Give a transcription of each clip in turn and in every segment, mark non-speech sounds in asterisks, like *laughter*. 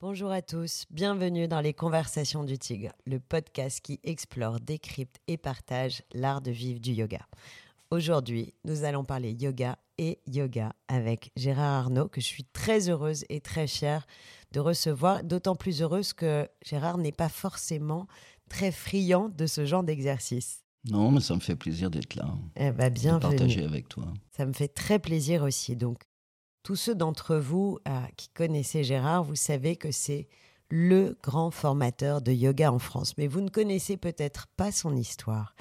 Bonjour à tous, bienvenue dans les Conversations du Tigre, le podcast qui explore, décrypte et partage l'art de vivre du yoga. Aujourd'hui, nous allons parler yoga et yoga avec Gérard Arnaud, que je suis très heureuse et très fière de recevoir, d'autant plus heureuse que Gérard n'est pas forcément très friand de ce genre d'exercice. Non, mais ça me fait plaisir d'être là. Eh ben, bienvenue. De partager avec toi. Ça me fait très plaisir aussi. Donc, tous ceux d'entre vous euh, qui connaissez Gérard, vous savez que c'est le grand formateur de yoga en France. Mais vous ne connaissez peut-être pas son histoire.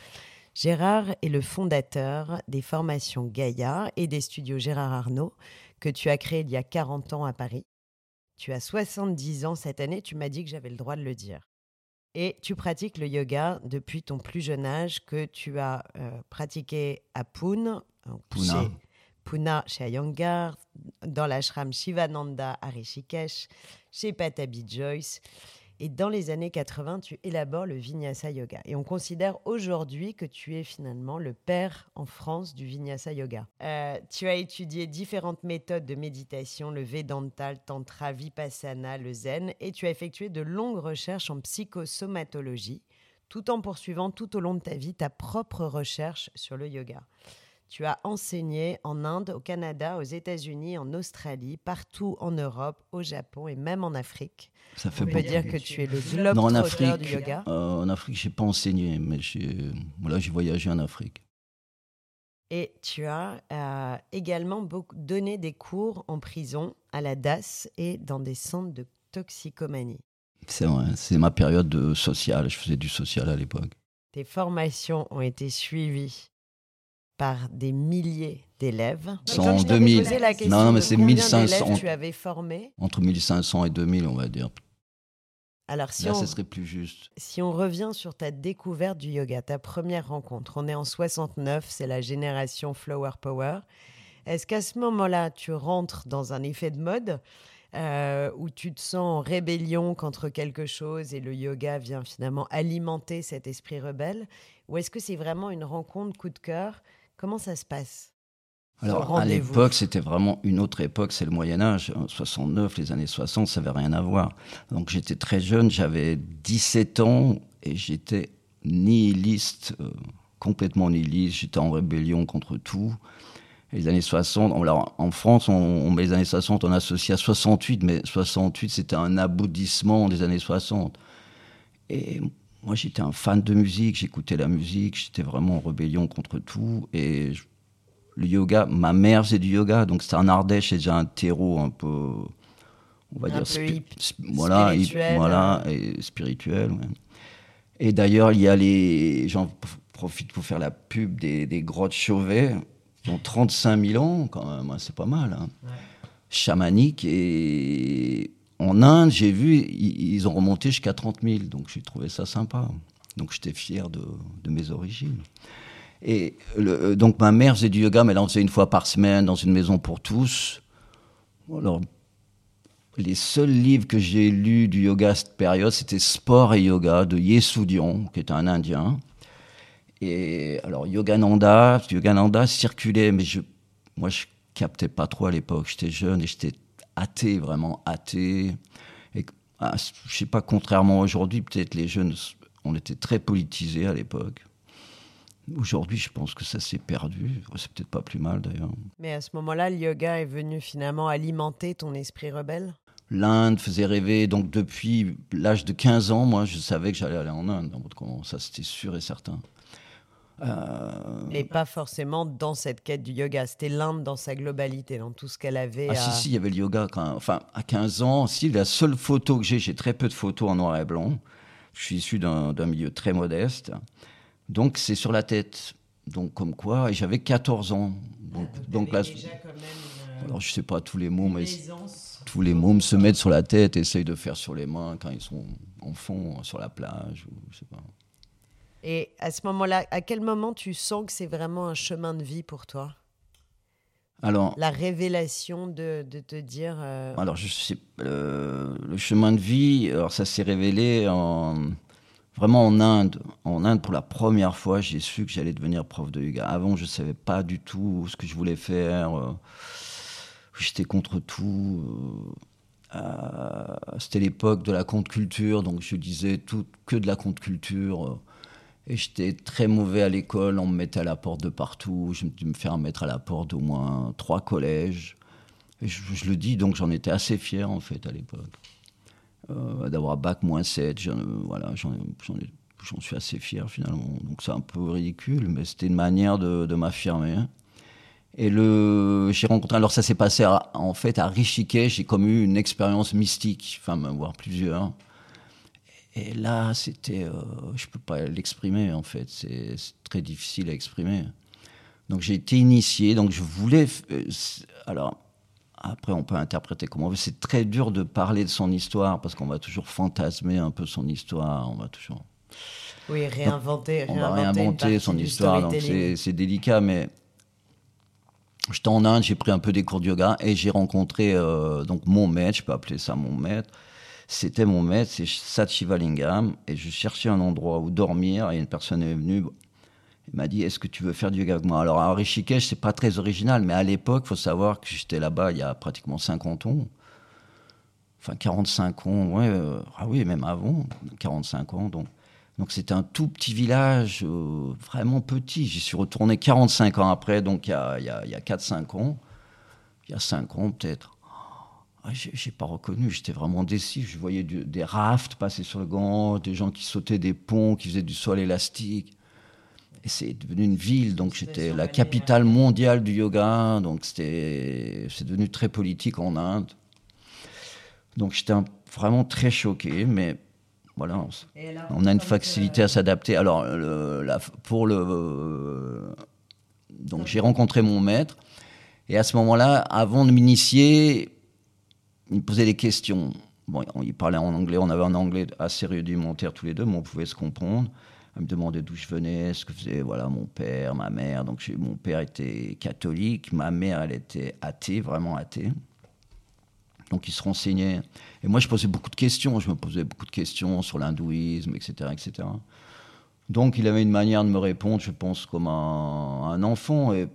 Gérard est le fondateur des formations Gaïa et des studios Gérard Arnaud que tu as créés il y a 40 ans à Paris. Tu as 70 ans cette année, tu m'as dit que j'avais le droit de le dire. Et tu pratiques le yoga depuis ton plus jeune âge que tu as euh, pratiqué à Pune, Pune. Pune chez Ayangar, dans l'ashram Shivananda à Rishikesh, chez Patabi Joyce. Et dans les années 80, tu élabores le Vinyasa Yoga. Et on considère aujourd'hui que tu es finalement le père en France du Vinyasa Yoga. Euh, tu as étudié différentes méthodes de méditation, le Vedanta, le Tantra, Vipassana, le Zen, et tu as effectué de longues recherches en psychosomatologie, tout en poursuivant tout au long de ta vie ta propre recherche sur le yoga. Tu as enseigné en Inde, au Canada, aux États-Unis, en Australie, partout en Europe, au Japon et même en Afrique. Ça fait On peut dire que tu es le globe Non, en du Afrique, yoga. euh, en Afrique, j'ai pas enseigné, mais j'ai voilà, j'ai voyagé en Afrique. Et tu as euh, également beaucoup donné des cours en prison, à la DAS et dans des centres de toxicomanie. C'est vrai, c'est ma période de sociale. Je faisais du social à l'époque. Tes formations ont été suivies par des milliers d'élèves. Sont Quand en je t'avais 2000. posé la question Non, mais c'est combien 1500. d'élèves tu avais formé. Entre 1500 et 2000, on va dire. Alors, si Là, on, ça serait plus juste. si on revient sur ta découverte du yoga, ta première rencontre, on est en 69, c'est la génération Flower Power. Est-ce qu'à ce moment-là, tu rentres dans un effet de mode euh, où tu te sens en rébellion contre quelque chose et le yoga vient finalement alimenter cet esprit rebelle? Ou est-ce que c'est vraiment une rencontre coup de cœur Comment ça se passe? Alors, à l'époque, c'était vraiment une autre époque, c'est le Moyen-Âge. En 69, les années 60, ça n'avait rien à voir. Donc, j'étais très jeune, j'avais 17 ans et j'étais nihiliste, euh, complètement nihiliste. J'étais en rébellion contre tout. Et les années 60, on- alors, en France, on, on met les années 60, on associe à 68, mais 68, c'était un aboutissement des années 60. Et moi, j'étais un fan de musique, j'écoutais la musique, j'étais vraiment en rébellion contre tout. Et je- le yoga, ma mère faisait du yoga, donc c'était en Ardèche, c'est déjà un terreau un peu, on va Un dire, peu spi- hip- sp- voilà, hip- spirituel, voilà, et spirituel. ouais. Et d'ailleurs, il y a les, j'en profite pour faire la pub des, des grottes Chauvet, qui ont 35 000 ans, quand même, hein, c'est pas mal. hein. Chamanique et en Inde, j'ai vu, ils, ont remonté jusqu'à 30 000, donc j'ai trouvé ça sympa. Donc j'étais fier de, mes origines. Et euh, donc ma mère faisait du yoga, mais elle en faisait une fois par semaine dans une maison pour tous. Alors, les seuls livres que j'ai lus du yoga à cette période, c'était Sport et Yoga de Yesudian, qui était un Indien. Et alors Yogananda, Yogananda circulait, mais je, moi je captais pas trop à l'époque. J'étais jeune et j'étais athée, vraiment athée. Et ah, je sais pas, contrairement aujourd'hui, peut-être les jeunes, on était très politisés à l'époque. Aujourd'hui, je pense que ça s'est perdu. C'est peut-être pas plus mal d'ailleurs. Mais à ce moment-là, le yoga est venu finalement alimenter ton esprit rebelle? L'Inde faisait rêver, donc depuis l'âge de 15 ans, moi je savais que j'allais aller en Inde. Ça c'était sûr et certain. Euh, Et pas forcément dans cette quête du yoga. C'était l'Inde dans sa globalité, dans tout ce qu'elle avait Ah à... si, si, il y avait le yoga. Quand, enfin, à 15 ans, si, la seule photo que j'ai, j'ai très peu de photos en noir et blanc. Je suis issu d'un milieu très modeste. Donc, c'est sur la tête. Donc, comme quoi, et j'avais 14 ans. Donc, donc là, alors je sais pas tous les mots, mais tous les mômes se mettent sur la tête, essayent de faire sur les mains quand ils sont enfants, sur la plage, ou je sais pas. Et à ce moment-là, à quel moment tu sens que c'est vraiment un chemin de vie pour toi? Alors, La révélation de, de te dire... euh, Alors, je sais, euh, le chemin de vie, alors ça s'est révélé en, vraiment en Inde. En Inde, pour la première fois, j'ai su que j'allais devenir prof de yoga. Avant, je ne savais pas du tout ce que je voulais faire. euh, J'étais contre tout. euh. c'était l'époque de la contre culture, donc je disais tout, que de la contre culture. Et j'étais très mauvais à l'école, on me mettait à la porte de partout. Je me faire mettre à la porte d'au moins trois collèges. Je, le dis, donc j'en étais assez fier en fait à l'époque. Euh, d'avoir bac moins 7, voilà, j'en suis assez fier finalement. Donc c'est un peu ridicule, mais c'était une manière de, m'affirmer. Et le, j'ai rencontré, alors ça s'est passé en fait à Rishikesh, j'ai comme eu une expérience mystique, enfin, voire plusieurs. Et là, c'était. Euh, je ne peux pas l'exprimer, en fait. C'est très difficile à exprimer. Donc, j'ai été initié. Donc, je voulais. Euh, alors, après, on peut interpréter comme on veut. C'est très dur de parler de son histoire parce qu'on va toujours fantasmer un peu son histoire. On va toujours. Oui, réinventer. on va réinventer son histoire. Donc, c'est délicat, mais. J'étais en Inde, j'ai pris un peu des cours de yoga et j'ai rencontré euh, donc mon maître, je peux appeler ça mon maître, c'était mon maître, c'est Satchivalingam, et je cherchais un endroit où dormir, et une personne est venue, il m'a dit, est-ce que tu veux faire du yoga avec moi Alors à Rishikesh, c'est pas très original, mais à l'époque, il faut savoir que j'étais là-bas il y a pratiquement 50 ans, enfin 45 ans, ouais, euh, ah oui, même avant, 45 ans, donc. Donc c'était un tout petit village, euh, vraiment petit. J'y suis retourné 45 ans après, donc il y a, y a 4-5 ans. Il y a 5 ans peut-être. Ah, j'ai pas reconnu, j'étais vraiment déçu. Je voyais des rafts passer sur le gant, des gens qui sautaient des ponts, qui faisaient du sol élastique. Et c'est devenu une ville, donc j'étais la capitale mondiale du yoga, donc c'est devenu très politique en Inde. Donc j'étais vraiment très choqué, mais voilà, on, a une facilité à s'adapter. Alors, pour le. donc j'ai rencontré mon maître, et à ce moment-là, avant de m'initier, il me posait des questions. Bon, il parlait en anglais, on avait un anglais assez rudimentaire tous les deux, mais on pouvait se comprendre. Il me demandait d'où je venais, ce que faisait voilà, mon père, ma mère. Donc mon père était catholique, ma mère, elle était athée, vraiment athée. Donc il se renseignait. Et moi, je posais beaucoup de questions. Je me posais beaucoup de questions sur l'hindouisme, etc., etc. Donc il avait une manière de me répondre, je pense, comme un, un enfant. Et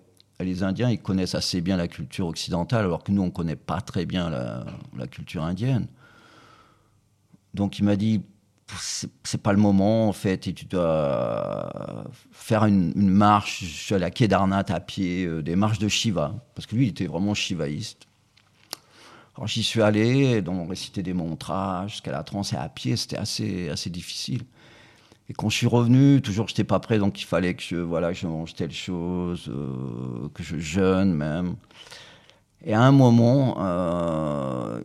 les Indiens, ils connaissent assez bien la culture occidentale, alors que nous, on ne connaît pas très bien la, culture indienne. Donc il m'a dit, c'est pas le moment en fait, et tu dois faire une, marche sur la Kedarnath à pied, euh, des marches de Shiva, parce que lui, il était vraiment shivaïste. Alors j'y suis allé, donc on récitait des mantras jusqu'à la transe et à pied, c'était assez, assez difficile. Et quand je suis revenu, toujours je n'étais pas prêt, donc il fallait que je, voilà, je mange telle chose, euh, que je jeûne même. Et à un moment, euh,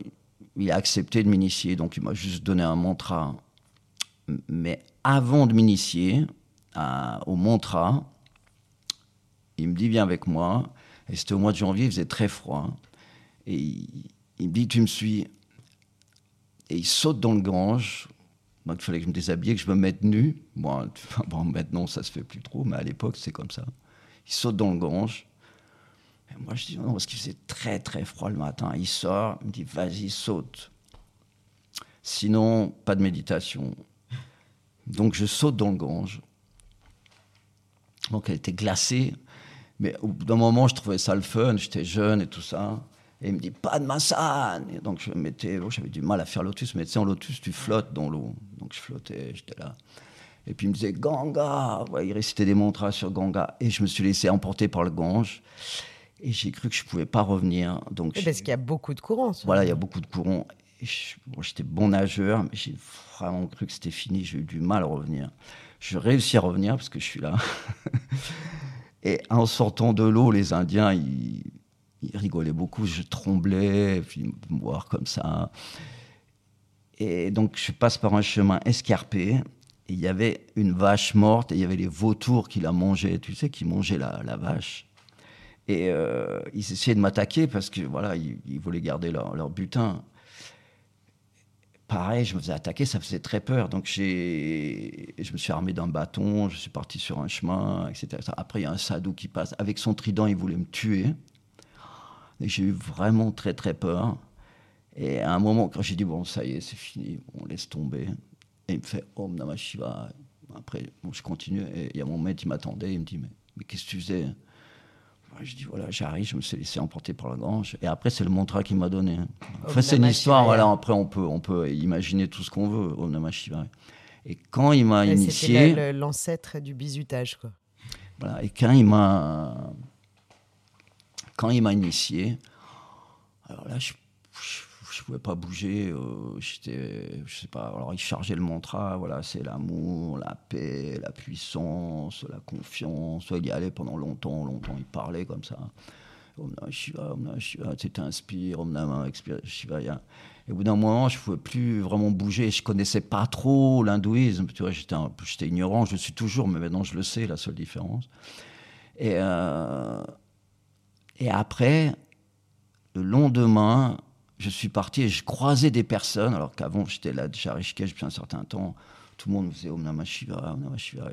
il a accepté de m'initier, donc il m'a juste donné un mantra. Mais avant de m'initier au mantra, il me dit viens avec moi. Et c'était au mois de janvier, il faisait très froid. Et il, il me dit tu me suis. Et il saute dans le Gange donc il fallait que je me déshabille, que je me mette nu. Bon, *laughs* bon maintenant ça se fait plus trop, mais à l'époque c'est comme ça. Il saute dans le Gange. Moi je dis non, parce qu'il faisait très très froid le matin. Il sort, il me dit vas-y, saute. Sinon, pas de méditation. Donc je saute dans le Gange. Donc elle était glacée. Mais au bout d'un moment, je trouvais ça le fun. J'étais jeune et tout ça. Et il me dit pas de massage. donc je mettais, oh, j'avais du mal à faire lotus, mais tu sais, en lotus, tu flottes dans l'eau. Donc je flottais, j'étais là. Et puis il me disait Ganga. il récitait des mantras sur Ganga. Et je me suis laissé emporter par le Gange. Et j'ai cru que je pouvais pas revenir. Donc parce qu'il y a beaucoup de courants. Voilà, il y a beaucoup de courants. J'étais bon nageur, mais j'ai vraiment cru que c'était fini. J'ai eu du mal à revenir. Je réussis à revenir parce que je suis là. *laughs* et en sortant de l'eau, les Indiens, ils il rigolait beaucoup, je tremblais, puis me voir comme ça. Et donc je passe par un chemin escarpé. il y avait une vache morte et il y avait les vautours qui la mangeaient, tu sais, qui mangeaient la, la vache. Et euh, ils essayaient de m'attaquer parce que voilà, ils, voulaient garder leur, leur, butin. Pareil, je me faisais attaquer, ça faisait très peur. Donc je me suis armé d'un bâton, je suis parti sur un chemin, etc. Après, il y a un sadou qui passe. Avec son trident, il voulait me tuer. Et j'ai eu vraiment très très peur. Et à un moment, quand j'ai dit, bon, ça y est, c'est fini, on laisse tomber. Et il me fait, Om Namah Shiva. Après, bon, je continue. Et il y a mon maître, il m'attendait. Il me dit, mais, mais qu'est-ce que tu faisais? Je dis voilà, j'arrive, je me suis laissé emporter par la grange. Et après, c'est le mantra qui m'a donné. Enfin, c'est une histoire, voilà. Après, on peut, on peut imaginer tout ce qu'on veut, Om Namah Shivaya. Et quand il m'a initié. C'était l'ancêtre du bizutage, quoi. Voilà. Et quand il m'a. Quand il m'a initié, alors là, je je pouvais pas bouger. Euh, j'étais, je sais pas. Alors il chargeait le mantra. Voilà, c'est l'amour, la paix, la puissance, la confiance. Il y allait pendant longtemps, longtemps. Il parlait comme ça. Om Namah Shiva, Om tu t'inspires, Om Namah Shivaya. Et au bout d'un moment, je pouvais plus vraiment bouger. Je connaissais pas trop l'hindouisme. Tu vois, j'étais, j'étais ignorant. Je le suis toujours, mais maintenant je le sais. La seule différence. Et euh, et après, le lendemain, je suis parti et je croisais des personnes, alors qu'avant j'étais là déjà à Rishikesh depuis un certain temps, tout le monde me faisait Om Namah Shiva, Om Namah Shiva.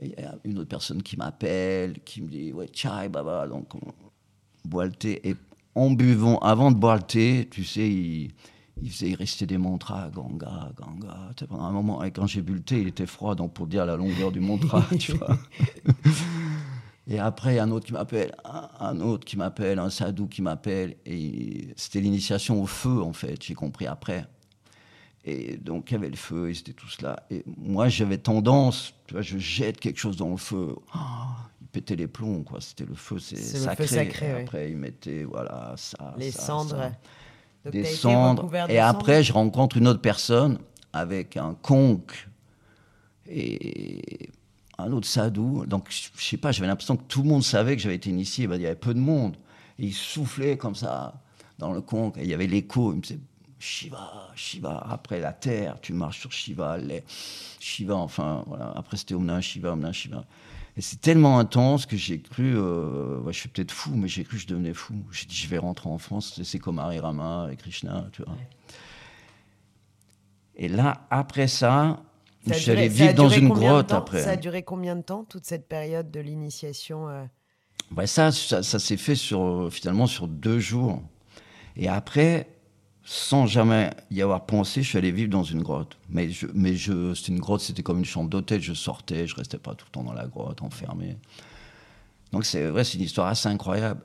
Et il y a une autre personne qui m'appelle, qui me dit Ouais, chai, baba. Donc on boit le thé. Et en buvant, avant de boire le thé, tu sais, il, il faisait il restait des mantras, Ganga, Ganga. Pendant un moment, et quand j'ai bu le thé, il était froid, donc pour dire la longueur du mantra, *laughs* tu vois. Et après, un autre qui m'appelle, un autre qui m'appelle, un sadou qui m'appelle. Et c'était l'initiation au feu, en fait, j'ai compris après. Et donc, il y avait le feu, et c'était tout cela. Et moi, j'avais tendance, tu vois, je jette quelque chose dans le feu. Oh, il pétait les plombs, quoi. C'était le feu, c'est sacré. sacré Après, il mettait, voilà, ça. Les cendres. des cendres. Et après, je rencontre une autre personne avec un conque. Et un autre sadou. Donc, je sais pas, j'avais l'impression que tout le monde savait que j'avais été initié. Ben, il y avait peu de monde. Et il soufflait comme ça dans le conque. Et il y avait l'écho. Il me disait Shiva, Shiva. Après la terre, tu marches sur Shiva. Les... Shiva, enfin, voilà. Après, c'était Omna Shiva, Omna Shiva. Et c'est tellement intense que j'ai cru, euh, je suis peut-être fou, mais j'ai cru que je devenais fou. J'ai dit, je vais rentrer en France, c'est comme Hari Rama et Krishna, tu vois. Et là, après ça, je suis allé vivre dans une grotte après. Ça a duré combien de temps, toute cette période de l'initiation euh ça, ça, s'est fait sur, euh, finalement sur deux jours. Et après, sans jamais y avoir pensé, je suis allé vivre dans une grotte. Mais, je, mais je, c'était une grotte, c'était comme une chambre d'hôtel. Je sortais, je restais pas tout le temps dans la grotte, enfermé. Donc c'est vrai, c'est une histoire assez incroyable.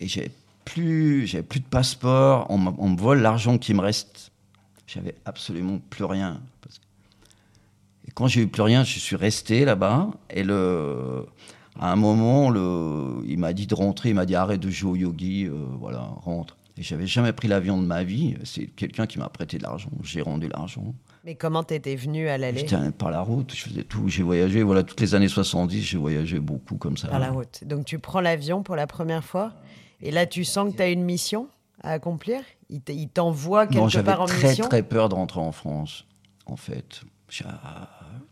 Et j'ai plus, j'avais plus de passeport. On, on me vole l'argent qui me reste. J'avais absolument plus rien. Quand j'ai eu plus rien, je suis resté là-bas. Et le, à un moment, le, il m'a dit de rentrer. Il m'a dit arrête de jouer au yogi, euh, voilà, rentre. Et j'avais jamais pris l'avion de ma vie. C'est quelqu'un qui m'a prêté de l'argent. J'ai rendu l'argent. Mais comment t'étais venu à l'aller? J'étais par la route, je faisais tout. J'ai voyagé, voilà, toutes les années 70, j'ai voyagé beaucoup comme ça. Par la route. Donc tu prends l'avion pour la première fois, et là tu sens que tu as une mission à accomplir? Il t'envoie quelque part en mission? J'avais très très peur de rentrer en France, en fait. J'ai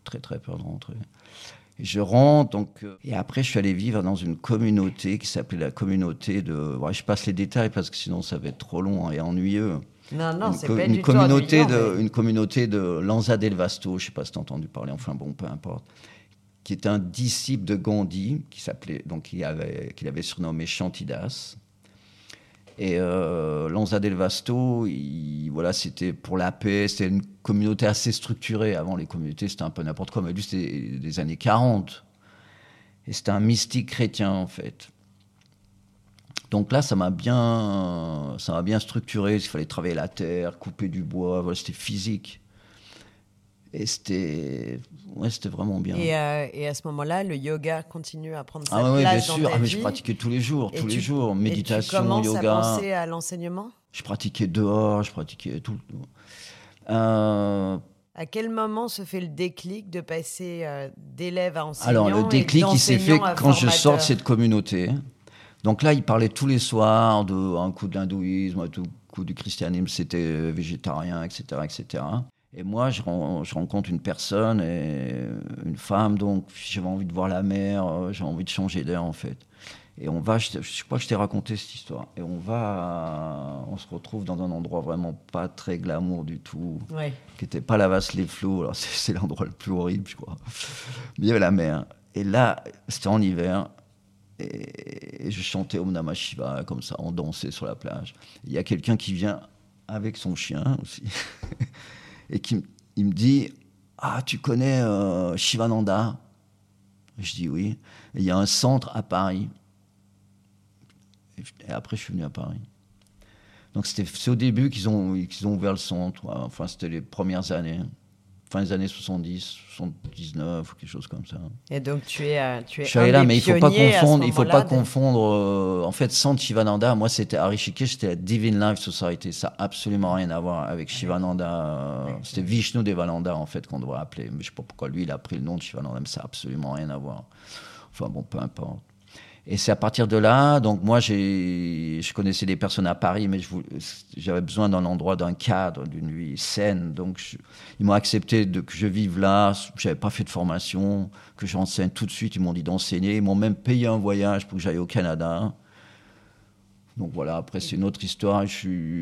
très très peur de rentrer. Et je rentre, donc, euh, et après je suis allé vivre dans une communauté qui s'appelait la communauté de. je passe les détails parce que sinon ça va être trop long et ennuyeux. Non, non, c'est pas une du communauté tout de, Une communauté de Lanza del Vasto, je sais pas si tu as entendu parler, enfin bon, peu importe, qui est un disciple de Gandhi, qui s'appelait, donc qu'il avait, qu'il avait surnommé Chantidas. Et euh, Lanza del Vasto, voilà, c'était pour la paix, c'était une communauté assez structurée. Avant, les communautés, c'était un peu n'importe quoi, mais lui, c'était des années 40. Et c'était un mystique chrétien, en fait. Donc là, ça m'a bien, bien structuré. Il fallait travailler la terre, couper du bois, c'était physique. Et c'était ouais, vraiment bien. Et, euh, et à ce moment-là, le yoga continue à prendre sa ah, place oui, bien sûr. ah, mais je pratiquais tous les jours, tous les jours, méditation, et tu commences yoga. à penser à l'enseignement? Je pratiquais dehors, je pratiquais tout. Euh... À quel moment se fait le déclic de passer euh, d'élève à enseignant Alors le déclic, il s'est fait quand je sors de cette communauté. Donc là, il parlait tous les soirs de un coup de l'hindouisme, un coup du christianisme, c'était végétarien, etc., etc. Et moi, je, rencontre une personne, et une femme, donc j'avais envie de voir la mer, euh, j'ai envie de changer d'air en fait. Et on va, je, crois que je t'ai raconté cette histoire. Et on va, on se retrouve dans un endroit vraiment pas très glamour du tout, qui n'était pas la vasse les flots. Alors *laughs* c'est l'endroit le plus horrible, je crois. Mais il y avait la mer. Et là, c'était en hiver. Et, je chantais Om Namah Shiva comme ça, on dansait sur la plage. Il y a quelqu'un qui vient avec son chien aussi. *laughs* et qui il me dit Ah, tu connais euh, Shivananda? Je dis oui. Il y a un centre à Paris Et, après, je suis venu à Paris. Donc c'est au début qu'ils ont, qu'ils ont ouvert le centre. Enfin, c'était les premières années fin des années 70, 79 ou quelque chose comme ça. Et donc tu es, euh, tu es Je suis allé là, mais il faut pas confondre. Il faut pas confondre. Euh, en fait, Sant Shivananda, moi c'était Arishikesh, c'était la Divine Life Society. Ça n'a absolument rien à voir avec Shivananda. C'était Vishnu Devananda en fait qu'on devrait appeler. Mais je sais pas pourquoi lui il a pris le nom de Shivananda, mais ça n'a absolument rien à voir. Enfin bon, peu importe. Et c'est à partir de là, donc moi, je connaissais des personnes à Paris, mais j'avais besoin d'un endroit, d'un cadre, d'une vie saine. Donc, ils m'ont accepté que je vive là. Je n'avais pas fait de formation, que j'enseigne tout de suite. Ils m'ont dit d'enseigner. Ils m'ont même payé un voyage pour que j'aille au Canada. Donc voilà, après, c'est une autre histoire.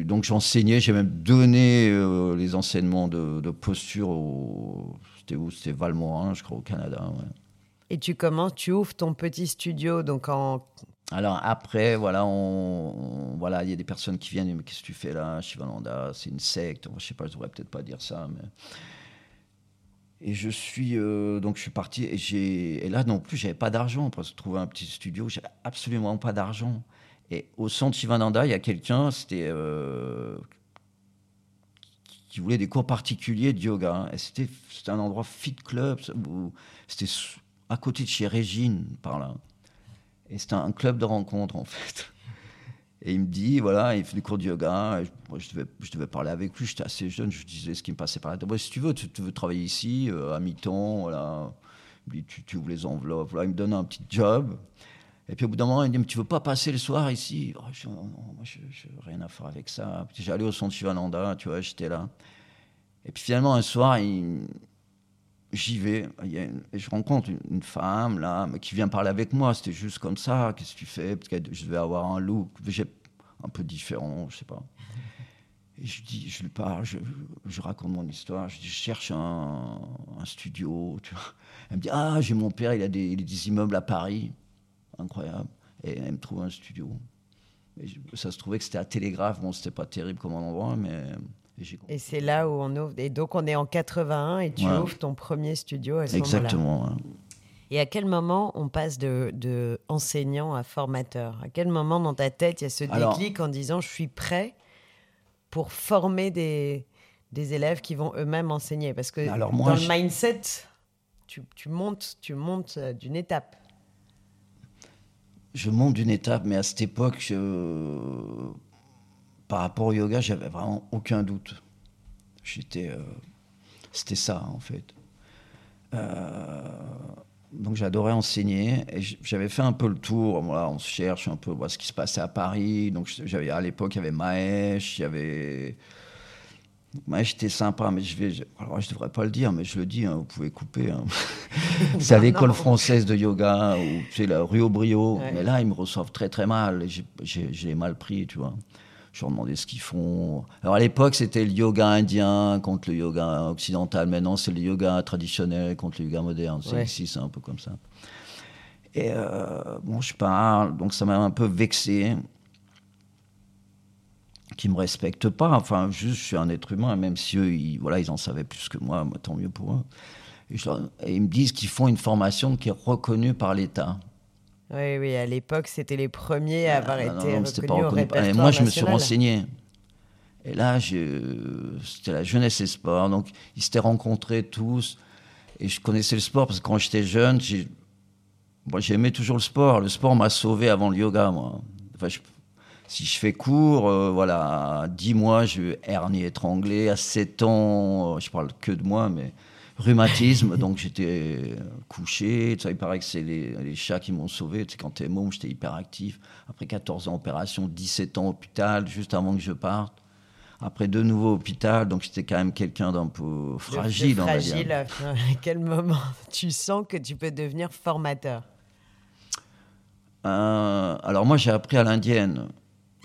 Donc, j'enseignais, j'ai même donné euh, les enseignements de, posture au. C'était où? C'était Valmorin, je crois, au Canada. Ouais. Et tu commences, tu ouvres ton petit studio donc. Alors après, voilà, on, voilà, il y a des personnes qui viennent, mais qu'est-ce que tu fais là, Shivananda C'est une secte. Je sais pas, je devrais peut-être pas dire ça, mais. Et je suis euh, donc je suis parti et et là non plus j'avais pas d'argent parce que trouver un petit studio j'avais absolument pas d'argent et au centre Shivananda il y a quelqu'un c'était euh, qui voulait des cours particuliers de yoga hein. c'était un endroit fit club c'était à côté de chez Régine, par là. Et c'était un club de rencontre, en fait. Et il me dit, voilà, il fait des cours de yoga. moi, je, devais, je devais parler avec lui, j'étais assez jeune, je disais ce qui me passait par la tête. si tu veux, tu, veux travailler ici, euh, à mi-temps, voilà. Il tu, tu ouvres les enveloppes. Il me donne un petit job. Et puis au bout d'un moment, il me dit, mais tu veux pas passer le soir ici? Oh, je, Non, moi, je n'ai rien à faire avec ça. J'allais au centre Shivananda, tu vois, j'étais là. Et puis finalement, un soir, il j'y vais, je rencontre une, femme là, qui vient parler avec moi. C'était juste comme ça. Qu'est-ce que tu fais? Parce que je devais avoir un look un peu différent, je sais pas. Et je lui parle, je, raconte mon histoire. Je cherche un, studio. Elle me dit, ah, j'ai mon père, il a, des, immeubles à Paris, incroyable. Et elle me trouve un studio. Ça se trouvait que c'était à Télégraphe. Bon, c'était pas terrible comme endroit, mais et c'est là où on ouvre. Et donc, on est en 81 et tu ouvres ton premier studio à ce Exactement. Et à quel moment on passe de, de, enseignant à formateur? À quel moment dans ta tête il y a ce déclic en disant je suis prêt pour former des, des élèves qui vont eux-mêmes enseigner? Parce que Alors moi, dans le mindset, tu, tu, montes, tu montes euh, d'une étape. Je monte d'une étape, mais à cette époque, je par rapport au yoga, j'avais vraiment aucun doute. J'étais, euh, c'était ça en fait. Euh, donc j'adorais enseigner et j'avais fait un peu le tour. Voilà, on se cherche un peu voir ce qui se passait à Paris. Donc j'avais à l'époque il y avait Mahesh, il y avait Mahesh était sympa, mais je vais, alors je devrais pas le dire, mais je le dis, hein, vous pouvez couper. Hein. *laughs* C'est à l'école française de yoga ou c'est la rue Aubriot. Mais là ils me reçoivent très très mal. J'ai mal pris, tu vois je leur demandais ce qu'ils font. Alors à l'époque, c'était le yoga indien contre le yoga occidental. Maintenant, c'est le yoga traditionnel contre le yoga moderne. C'est ici, c'est un peu comme ça. Et euh, bon, je parle, donc ça m'a un peu vexé qu'ils me respectent pas. Enfin, juste, je suis un être humain, même si eux, ils, voilà, ils en savaient plus que moi, tant mieux pour eux. et ils me disent qu'ils font une formation qui est reconnue par l'État. Oui, oui, à l'époque, c'était les premiers à avoir été reconnus au répertoire Moi, je me suis renseigné. Et là, c'était la jeunesse et sport. Donc, ils s'étaient rencontrés tous. Et je connaissais le sport parce que quand j'étais jeune, j'aimais toujours le sport. Le sport m'a sauvé avant le yoga, moi. Enfin, si je fais court, euh, voilà, à 10 mois, je hernie étranglée. À 7 ans, je parle que de moi, mais rhumatisme, donc j'étais couché. Ça, il paraît que c'est les, chats qui m'ont sauvé. quand t'es môme, j'étais hyper actif. Après 14 ans opération, 17 ans hôpital, juste avant que je parte. Après de nouveau hôpital, donc j'étais quand même quelqu'un d'un peu fragile. fragile. À *laughs* quel moment tu sens que tu peux devenir formateur? Euh, Alors moi j'ai appris à l'indienne.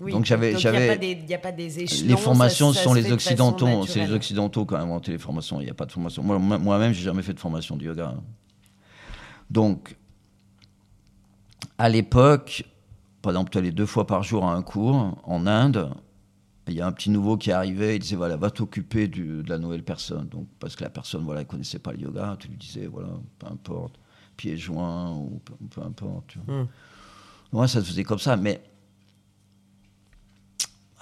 Donc j'avais, j'avais. Il n'y a, pas des échelons. Les formations sont les occidentaux, c'est les occidentaux qui ont inventé les formations. Il n'y a pas de formation. Moi, moi-même, j'ai jamais fait de formation de yoga. Donc, à l'époque, par exemple, tu allais deux fois par jour à un cours en Inde. Il y a un petit nouveau qui arrivait, il disait voilà, va t'occuper de la nouvelle personne. Donc, parce que la personne, voilà, connaissait pas le yoga, tu lui disais voilà, peu importe, pieds joints ou peu, importe. Moi, hmm. ça se faisait comme ça, mais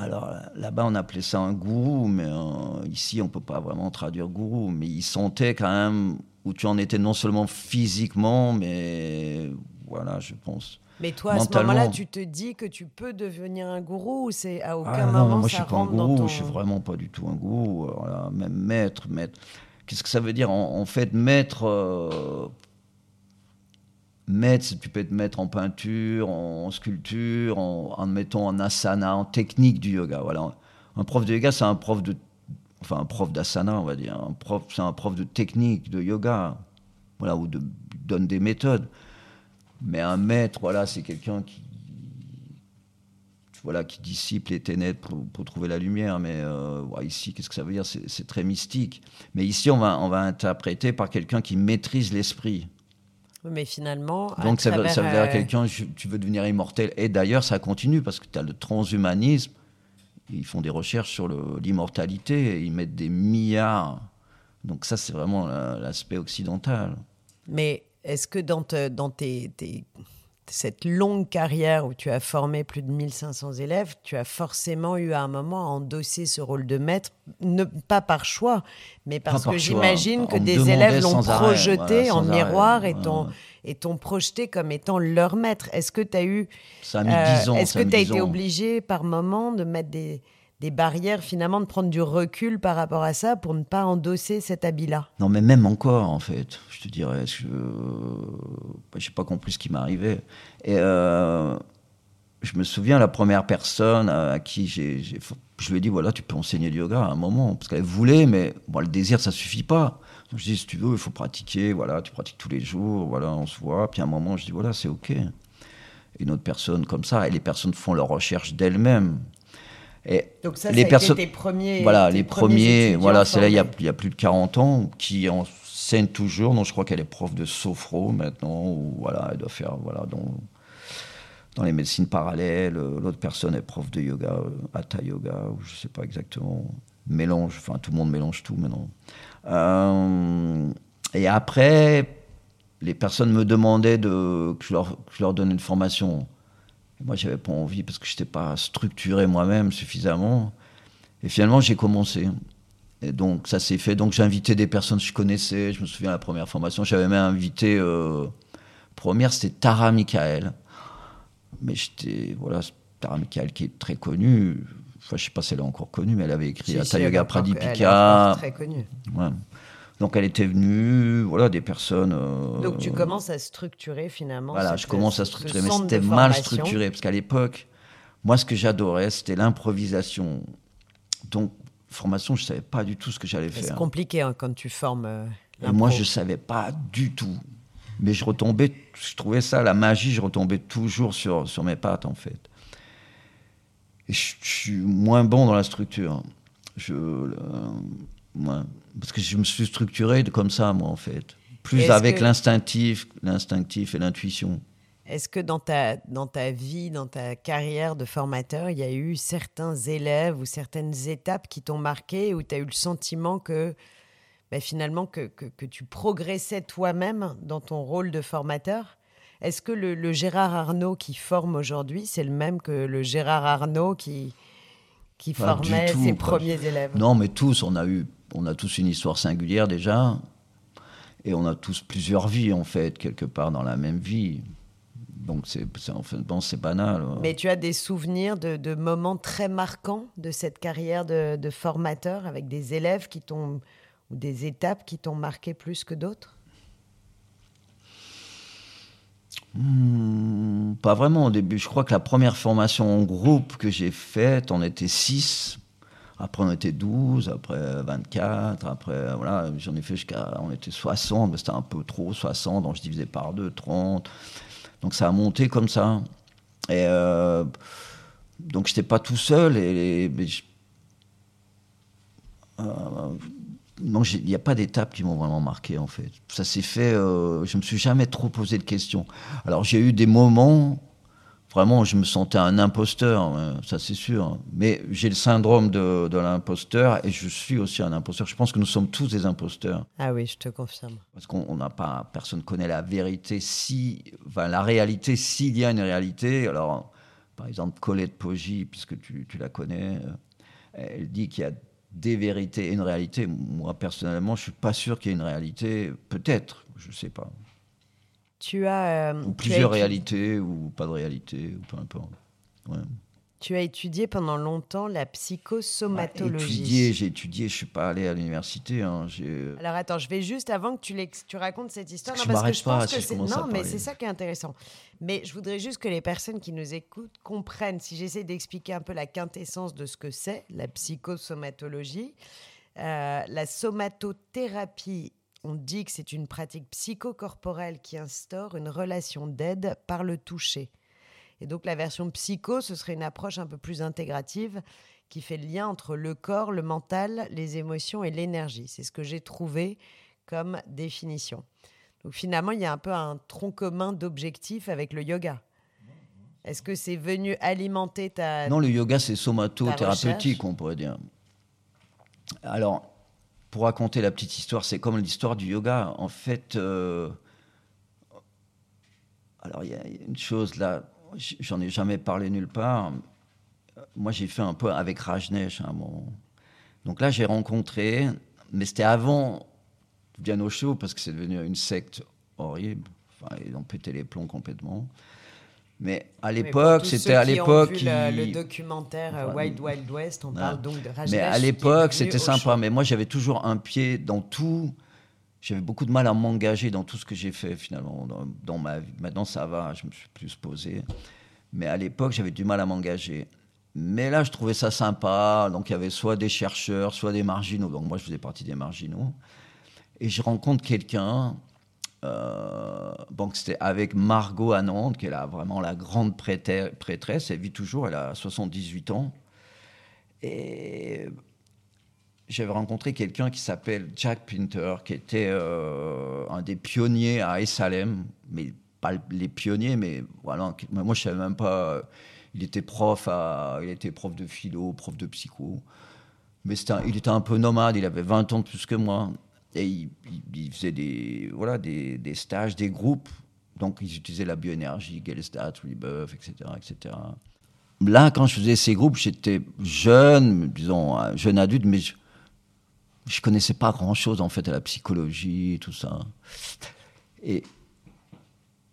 alors là-bas, on appelait ça un gourou, mais euh, ici, on peut pas vraiment traduire gourou. Mais il sentait quand même où tu en étais non seulement physiquement, mais voilà, je pense. Mais toi, à ce moment-là, tu te dis que tu peux devenir un gourou ou c'est à aucun ah, moment non, moi, ça je suis pas un gourou, ton- je suis vraiment pas du tout un gourou. Même maître, maître. Qu'est-ce que ça veut dire en, en fait, maître euh, C'est- tu peux être maître en peinture, en sculpture, en, en en asana, en technique du yoga. Voilà. Un prof de yoga, c'est un prof de, enfin un prof d'asana, on va dire. Un prof, c'est un prof de technique, de yoga, voilà, ou de donne des méthodes. Mais un maître, voilà, c'est quelqu'un qui, voilà, qui dissipe les ténèbres pour, trouver la lumière. Mais euh, ici, qu'est-ce que ça veut dire? C'est, c'est très mystique. Mais ici, on va, on va interpréter par quelqu'un qui maîtrise l'esprit. Mais finalement, à Donc ça veut, ça veut travers, dire euh, quelqu'un, tu veux devenir immortel. Et d'ailleurs, ça continue parce que tu as le transhumanisme. Ils font des recherches sur le- l'immortalité et ils mettent des milliards. Donc ça, c'est vraiment la- l'aspect occidental. Mais est-ce que dans, te- dans tes, tes- cette longue carrière où tu as formé plus de 1500 élèves, tu as forcément eu à un moment à endosser ce rôle de maître, ne, pas par choix, mais parce par que j'imagine que des élèves l'ont arrêt, projeté voilà, en arrêt, miroir et t'ont et t'ont projeté comme étant leur maître. Est-ce que tu as eu... Ça a mis euh, 10 ans. Est-ce que tu as 10 été obligé par moment de mettre des, des barrières, finalement de prendre du recul par rapport à ça pour ne pas endosser cet habit-là Non, mais même encore, en fait, je te dirais, je n'ai pas compris ce qui m'arrivait. Et euh, je me souviens, la première personne à qui j'ai- je lui ai dit, voilà, tu peux enseigner le yoga à un moment, parce qu'elle voulait, mais bon, le désir, ça suffit pas. Donc je dis, si tu veux, il faut pratiquer, voilà, tu pratiques tous les jours, voilà, on se voit. Puis à un moment, je dis, voilà, c'est OK. Une autre personne comme ça, et les personnes font leur recherche d'elles-mêmes. Et Donc ça, les ça a personnes, été tes premiers voilà, tes les premiers voilà, c'est là il y, a, formés. il y a plus de 40 ans, qui enseigne toujours. Donc je crois qu'elle est prof de sophro maintenant, ou voilà, elle doit faire, voilà, dans, dans les médecines parallèles. L'autre personne est prof de yoga, euh, hatha yoga, ou je sais pas exactement. Mélange, enfin tout le monde mélange tout maintenant. Euh, et après, les personnes me demandaient de, que, je leur, que je leur donne une formation. Et moi, j'avais pas envie parce que je n'étais pas structuré moi-même suffisamment. Et finalement, j'ai commencé. Et donc, ça s'est fait. Donc, j'ai invité des personnes que je connaissais. Je me souviens, la première formation, j'avais même invité. Euh, première, c'était Tara Michael. Mais j'étais. Voilà, Tara Michael qui est très connue. Enfin, je sais pas si elle est encore connue, mais elle avait écrit Si, Hatha Yoga encore- elle est Pradipika. très connue. Ouais. Donc, elle était venue. Voilà, des personnes. euh, Donc tu commences à structurer finalement. voilà, je commence à structurer, mais c'était mal structuré, parce qu'à l'époque, moi, ce que j'adorais, c'était l'improvisation. Donc, formation, je savais pas du tout ce que j'allais C'est faire. compliqué hein, quand tu formes. euh, Et moi, je savais pas du tout. Mais je retombais, je trouvais ça, la magie, je retombais toujours sur, sur mes pattes, en fait. Et je, je suis moins bon dans la structure. Je, euh, ouais, parce que je me suis structuré comme ça, moi, en fait. Plus avec que- l'instinctif, l'instinctif et l'intuition. Est-ce que dans ta, dans ta vie, dans ta carrière de formateur, il y a eu certains élèves ou certaines étapes qui t'ont marqué où tu as eu le sentiment que bah, finalement que, que, que tu progressais toi-même dans ton rôle de formateur? Est-ce que le, le Gérard Arnaud qui forme aujourd'hui, c'est le même que le Gérard Arnaud qui, qui formait tout, ses premiers élèves? Non, mais tous, on a eu, on a tous une histoire singulière déjà, et on a tous plusieurs vies en fait, quelque part dans la même vie. Donc c'est, en fait, bon, c'est banal. Mais tu as des souvenirs de, de moments très marquants de cette carrière de, de formateur avec des élèves qui t'ont ou des étapes qui t'ont marqué plus que d'autres? Hmm, pas vraiment au début. Je crois que la première formation en groupe que j'ai faite, on était 6. Après, on était 12, après 24, après, voilà, j'en ai fait jusqu'à, on était 60, mais c'était un peu trop, 60, donc je divisais par 2, 30. Donc ça a monté comme ça. Et euh, donc j'étais pas tout seul, et, euh, non, il n'y a pas d'étapes qui m'ont vraiment marqué en fait. Ça s'est fait, euh, je me suis jamais trop posé de questions. Alors j'ai eu des moments, vraiment, je me sentais un imposteur, hein, ça c'est sûr. Mais j'ai le syndrome de, de l'imposteur et je suis aussi un imposteur. Je pense que nous sommes tous des imposteurs Ah oui, je te confirme. parce qu'on on n'a pas, personne connaît la vérité, si, enfin la réalité, s'il y a une réalité. Alors par exemple, Colette Poggi, puisque tu, tu la connais, euh, elle dit qu'il y a des vérités et une réalité. Moi, personnellement, je suis pas sûr qu'il y ait une réalité. Peut-être, je sais pas. Tu as. euh, Ou as plusieurs réalités, ou pas de réalité, ou peu importe. Ouais. Tu as étudié pendant longtemps la Bah, psychosomatologie. étudié, j'ai étudié, je suis pas allé à l'université. hein, j'ai- Alors attends, je vais juste avant que tu, racontes cette histoire. Parce Non, que je parce que je pas pense si que je non, mais c'est ça qui est intéressant. Mais je voudrais juste que les personnes qui nous écoutent comprennent. Si j'essaie d'expliquer un peu la quintessence de ce que c'est la psychosomatologie, euh, la somatothérapie. On dit que c'est une pratique psychocorporelle qui instaure une relation d'aide par le toucher. Et donc la version psycho, ce serait une approche un peu plus intégrative qui fait le lien entre le corps, le mental, les émotions et l'énergie. C'est ce que j'ai trouvé comme définition. Donc finalement, il y a un peu un tronc commun d'objectifs avec le yoga. Est-ce que c'est venu alimenter ta... Non, le yoga, c'est somato-thérapeutique, on pourrait dire. Alors, pour raconter la petite histoire, c'est comme l'histoire du yoga. En fait, euh, alors il y a une chose là, j'en ai jamais parlé nulle part. Moi, j'ai fait un peu avec Rajneesh à un moment. Donc là, j'ai rencontré, mais c'était avant bien au show parce que c'est devenu une secte horrible. Ils ont pété les plombs complètement. Mais à l'époque, c'était à l'époque. le, documentaire euh, Enfin, Wild Wild West, on parle donc de Rajneesh. Mais à l'époque, c'était sympa. Mais moi, j'avais toujours un pied dans tout. J'avais beaucoup de mal à m'engager dans tout ce que j'ai fait finalement dans, dans ma vie. Maintenant, ça va, je me suis plus posé. Mais à l'époque, j'avais du mal à m'engager. Mais là, je trouvais ça sympa. Donc, il y avait soit des chercheurs, soit des marginaux. Donc, moi, je faisais partie des marginaux. Et je rencontre quelqu'un. Euh, donc, c'était avec Margot à Nantes, qui est là, vraiment la grande prêtresse. Elle vit toujours, elle a 78 ans. Et j'avais rencontré quelqu'un qui s'appelle Jack Pinter, qui était euh, un des pionniers à Essalem, mais pas les pionniers, mais voilà, moi je savais même pas. euh, Il était prof, il était prof de philo, prof de psycho, mais il était un peu nomade. Il avait 20 ans de plus que moi, et il, il- il faisait des voilà des, des stages, des groupes. Donc ils utilisaient la bioénergie, Gelstat, Rebirth, etc., etc. Là, quand je faisais ces groupes, j'étais jeune, disons un jeune adulte, mais je, je connaissais pas grand chose en fait à la psychologie tout ça. Et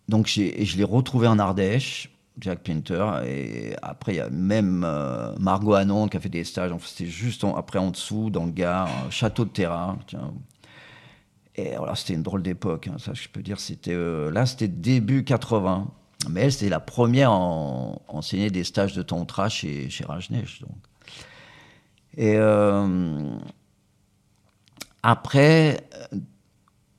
donc et je l'ai retrouvé en Ardèche, Jack Pinter, et après il y a même euh, Margot Anon qui a fait des stages. C'était juste après en dessous, dans le Gard, château de Terra. Tiens. Et c'était une drôle d'époque, hein, ça je peux dire. C'était euh, là, c'était début 80. Mais elle, c'était la première à en- enseigner des stages de tantra chez, chez Rajneesh. Donc. Et euh, après, euh,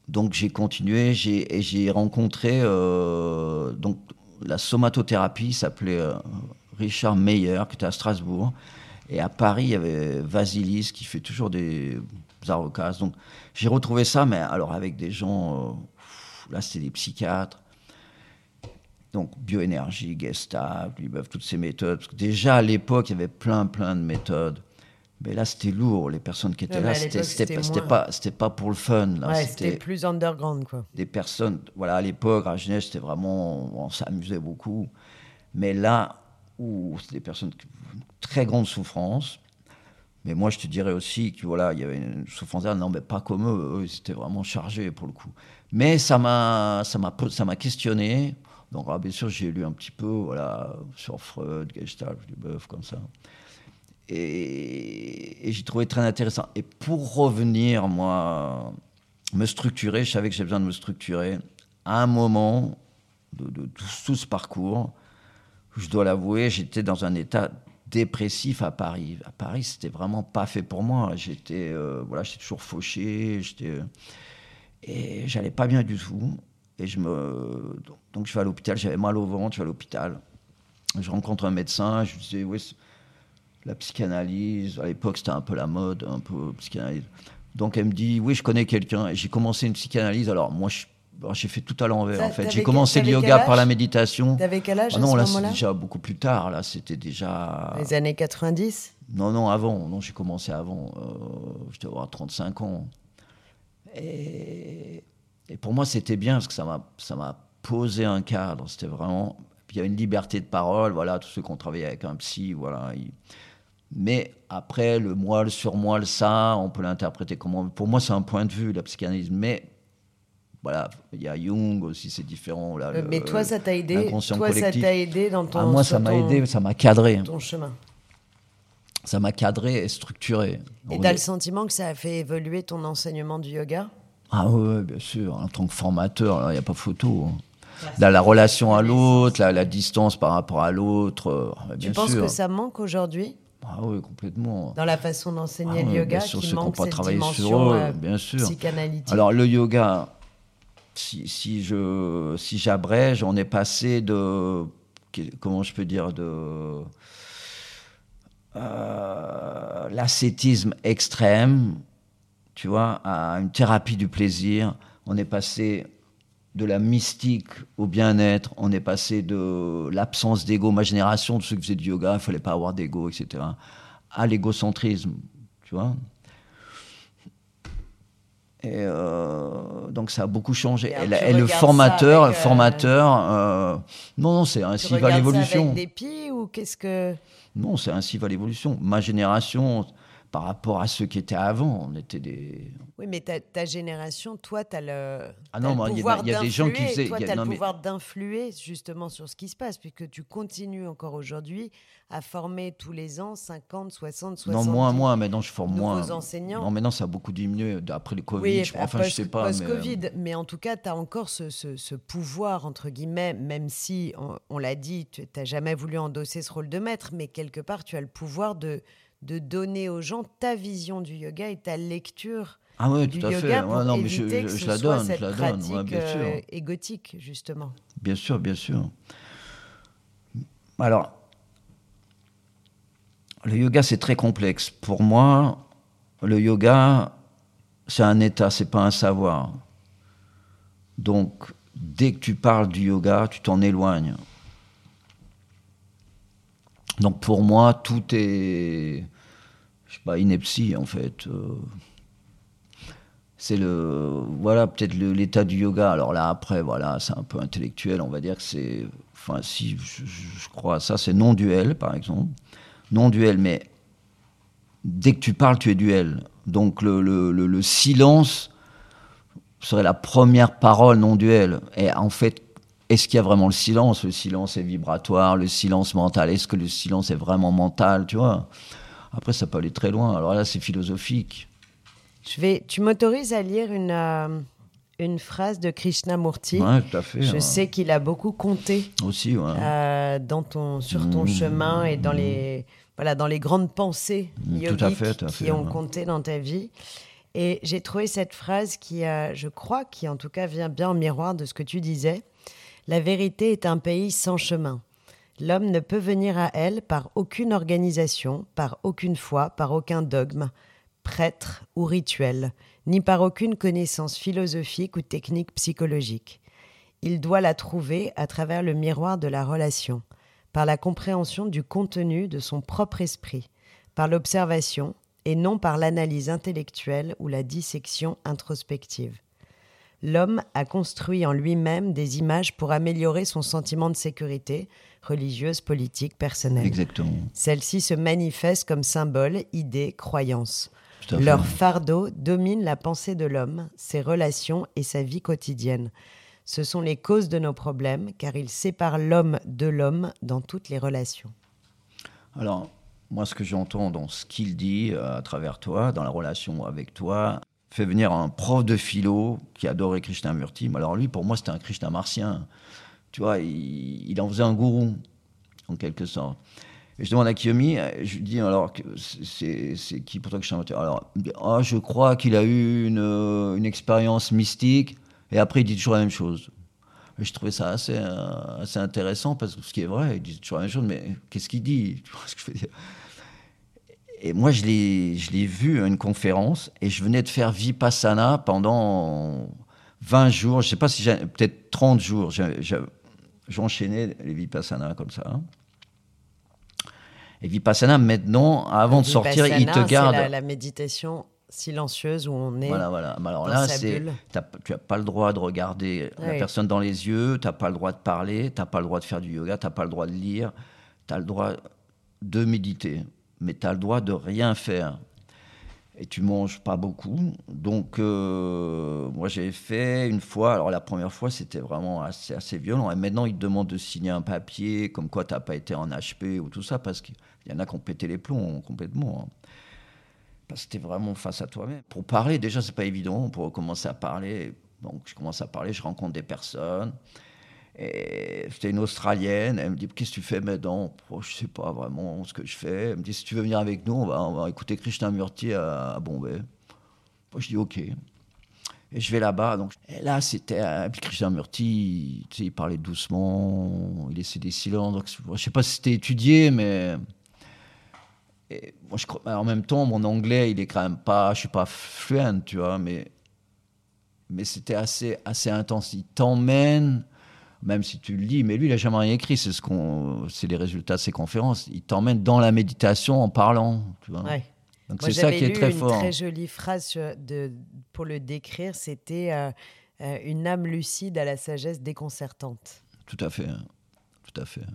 donc j'ai continué, j'ai et j'ai rencontré donc la somatothérapie s'appelait Richard Meyer qui était à Strasbourg et à Paris il y avait Vasilis qui fait toujours des Donc j'ai retrouvé ça, mais alors avec des gens, euh, là c'était des psychiatres. Donc bioénergie, Gestalt, Leboeuf, toutes ces méthodes. Parce que déjà à l'époque il y avait plein plein de méthodes. Mais là, c'était lourd. Les personnes qui étaient Ouais, là, c'était c'était c'était c'était moins. pas, c'était pas pour le fun. Ouais, c'était c'était plus underground, quoi. des personnes. Voilà, à l'époque, à Genève, c'était vraiment. On s'amusait beaucoup. Mais là, où c'est des personnes qui très grande souffrance. Mais moi, je te dirais aussi que voilà, il y avait une souffrance non, mais pas comme eux. Eux, ils étaient vraiment chargés pour le coup. Mais ça m'a, questionné. Donc, alors, bien sûr, j'ai lu un petit peu, voilà, sur Freud, Gestalt, Leboeuf, comme ça. Et, j'ai trouvé très intéressant. Et pour revenir, moi, me structurer, je savais que j'avais besoin de me structurer. À un moment de, tout ce parcours, je dois l'avouer, j'étais dans un état dépressif à Paris. À Paris, c'était vraiment pas fait pour moi. J'étais, euh, voilà, j'étais toujours fauché, j'étais et j'allais pas bien du tout. Et je me, donc, je vais à l'hôpital. J'avais mal au ventre, je vais à l'hôpital. Je rencontre un médecin. Je lui disais, oui, la psychanalyse. À l'époque, c'était un peu la mode, un peu psychanalyse. Donc elle me dit, oui, je connais quelqu'un. Et j'ai commencé une psychanalyse. Alors moi, je- alors, j'ai fait tout à l'envers. En fait, j'ai commencé le yoga par la méditation. T'avais quel âge Ah à non, ce là, c'est déjà beaucoup plus tard. Là, c'était déjà. Les années 90 Non, non, avant. Non, j'ai commencé avant. Euh, je devais avoir 35 ans. Et, et pour moi, c'était bien parce que ça m'a, posé un cadre. C'était vraiment. il y a une liberté de parole, voilà, tous ceux qui ont travaillé avec un psy, voilà. Mais après, le moi, le surmoi, le ça, on peut l'interpréter comme. Pour moi, c'est un point de vue, la psychanalyse. Mais voilà, il y a Jung aussi, c'est différent. Là, euh, mais toi, ça t'a aidé Toi, ça t'a aidé dans ton. Ah, moi, ça m'a aidé, ça m'a cadré. Ton chemin. Ça m'a cadré et structuré. Et tu as le sentiment que ça a fait évoluer ton enseignement du yoga? Ah oui, bien sûr. En tant que formateur, il n'y a pas photo. Hein. Dans la relation à l'autre, la, la, distance par rapport à l'autre. Euh, tu penses que ça manque aujourd'hui? Ah oui, complètement. Dans la façon d'enseigner ah le yoga, bien sûr, qui manque pas cette dimension sur eux, bien sûr. psychanalytique? Alors le yoga, si, je si j'abrège, on est passé de comment je peux dire de euh, l'ascétisme extrême, tu vois, à une thérapie du plaisir. On est passé de la mystique au bien-être, on est passé de l'absence d'ego, ma génération, de ceux qui faisaient du yoga, il fallait pas avoir d'ego, etc., à l'égocentrisme, tu vois. Et euh, donc ça a beaucoup changé. Et, le formateur, le formateur, euh, non, non, c'est ainsi va l'évolution. Avec des ou qu'est-ce que Non, c'est ainsi va l'évolution. Ma génération, par rapport à ceux qui étaient avant. On était des. Oui, mais ta, ta génération, toi, tu as le. Ah non, il y, a des gens qui faisaient. Toi, tu as le pouvoir d'influer justement sur ce qui se passe, puisque tu continues encore aujourd'hui à former tous les ans 50, 60, 60. Non, moins, moins. Maintenant, je forme moins. enseignants. Non, maintenant, ça a beaucoup diminué après le Covid. Oui, je, enfin, je sais pas. Post-Covid. Mais... mais... en tout cas, tu as encore ce, ce, pouvoir, entre guillemets, même si, on, on l'a dit, tu n'as jamais voulu endosser ce rôle de maître, mais quelque part, tu as le pouvoir de de donner aux gens ta vision du yoga et ta lecture ah oui, du tout à yoga fait. pour non, mais je, que la donne, cette je la pratique donne. bien sûr. Euh, égotique, justement. Bien sûr, bien sûr. Alors, le yoga, c'est très complexe. Pour moi, le yoga, c'est un état, c'est pas un savoir. Donc, dès que tu parles du yoga, tu t'en éloignes. Donc pour moi, tout est, je sais pas, ineptie en fait. Euh. c'est le, voilà, peut-être l'état du yoga. Alors là, après, voilà, c'est un peu intellectuel. On va dire que c'est, enfin, si je, crois ça, c'est non-duel, par exemple. Non-duel, mais dès que tu parles, tu es duel. Donc le, le, le silence serait la première parole non-duel. Et en fait, est-ce qu'il y a vraiment le silence? Le silence est vibratoire, le silence mental. Est-ce que le silence est vraiment mental, tu vois? Après, ça peut aller très loin. Alors là, c'est philosophique. Je vais, tu m'autorises à lire une, euh, une phrase de Krishnamurti. Oui, tout à fait. Je sais qu'il a beaucoup compté aussi, ouais. Euh, dans ton, sur ton mmh. chemin et dans les, voilà, dans les grandes pensées mmh, yogiques qui ont compté dans ta vie. Et j'ai trouvé cette phrase qui, a, je crois, qui en tout cas vient bien en miroir de ce que tu disais. La vérité est un pays sans chemin. L'homme ne peut venir à elle par aucune organisation, par aucune foi, par aucun dogme, prêtre ou rituel, ni par aucune connaissance philosophique ou technique psychologique. Il doit la trouver à travers le miroir de la relation, par la compréhension du contenu de son propre esprit, par l'observation et non par l'analyse intellectuelle ou la dissection introspective l'homme a construit en lui-même des images pour améliorer son sentiment de sécurité, religieuse, politique, personnelle. Exactement. Celles-ci se manifestent comme symboles, idées, croyances. Leur fardeau domine la pensée de l'homme, ses relations et sa vie quotidienne. Ce sont les causes de nos problèmes, car ils séparent l'homme de l'homme dans toutes les relations. Alors, moi, ce que j'entends dans ce qu'il dit euh, à travers toi, dans la relation avec toi, fait venir un prof de philo qui adorait Krishnamurti. Alors lui, pour moi, c'était un Krishna martien. Tu vois, il, en faisait un gourou, en quelque sorte. Et je demande à Kiyomi, je lui dis alors, c'est qui pour toi Krishnamurti? Alors, ah, je crois qu'il a eu une, expérience mystique, et après, il dit toujours la même chose. Et je trouvais ça assez, assez intéressant, parce que ce qui est vrai, il dit toujours la même chose, mais qu'est-ce qu'il dit? Tu vois ce que je veux dire? Et moi, je l'ai vu à une conférence et je venais de faire Vipassana pendant 20 jours, je ne sais pas si j'ai peut-être 30 jours. J'enchaînais les Vipassana comme ça. Et Vipassana, maintenant, avant de sortir, il te garde. La, la méditation silencieuse où on est. Voilà, voilà. Alors là, c'est, tu n'as pas le droit de regarder la personne dans les yeux, tu n'as pas le droit de parler, tu n'as pas le droit de faire du yoga, tu n'as pas le droit de lire, tu as le droit de méditer, mais tu as le droit de rien faire. Et tu manges pas beaucoup. Donc, euh, moi, j'ai fait une fois. Alors, la première fois, c'était vraiment assez, violent. Et maintenant, ils te demandent de signer un papier, comme quoi tu n'as pas été en HP ou tout ça, parce qu'il y en a qui ont pété les plombs complètement. Hein c'était vraiment face à toi-même. Pour parler, déjà, c'est pas évident. Pour commencer à parler, donc je commence à parler, je rencontre des personnes. Et c'était une Australienne. Elle me dit Qu'est-ce que tu fais maintenant oh, Je sais pas vraiment ce que je fais. Elle me dit Si tu veux venir avec nous, on va, on va écouter Krishnamurti à, à Bombay. Moi, je dis Ok. Et je vais là-bas. Donc, et là, c'était. Euh, puis Krishnamurti, tu sais, il parlait doucement, il laissait des silences. Donc, je sais pas si c'était étudié, mais moi, je, en même temps, mon anglais, il est quand même pas, je suis pas fluent, tu vois, mais, mais c'était assez, assez intense. Il t'emmène, même si tu le lis, mais lui, il a jamais rien écrit, c'est ce qu'on, c'est les résultats de ses conférences. Il t'emmène dans la méditation en parlant, tu vois. Donc c'est ça qui est très fort. Une très jolie phrase de, pour le décrire, c'était euh, euh, une âme lucide à la sagesse déconcertante. Tout à fait, tout à fait.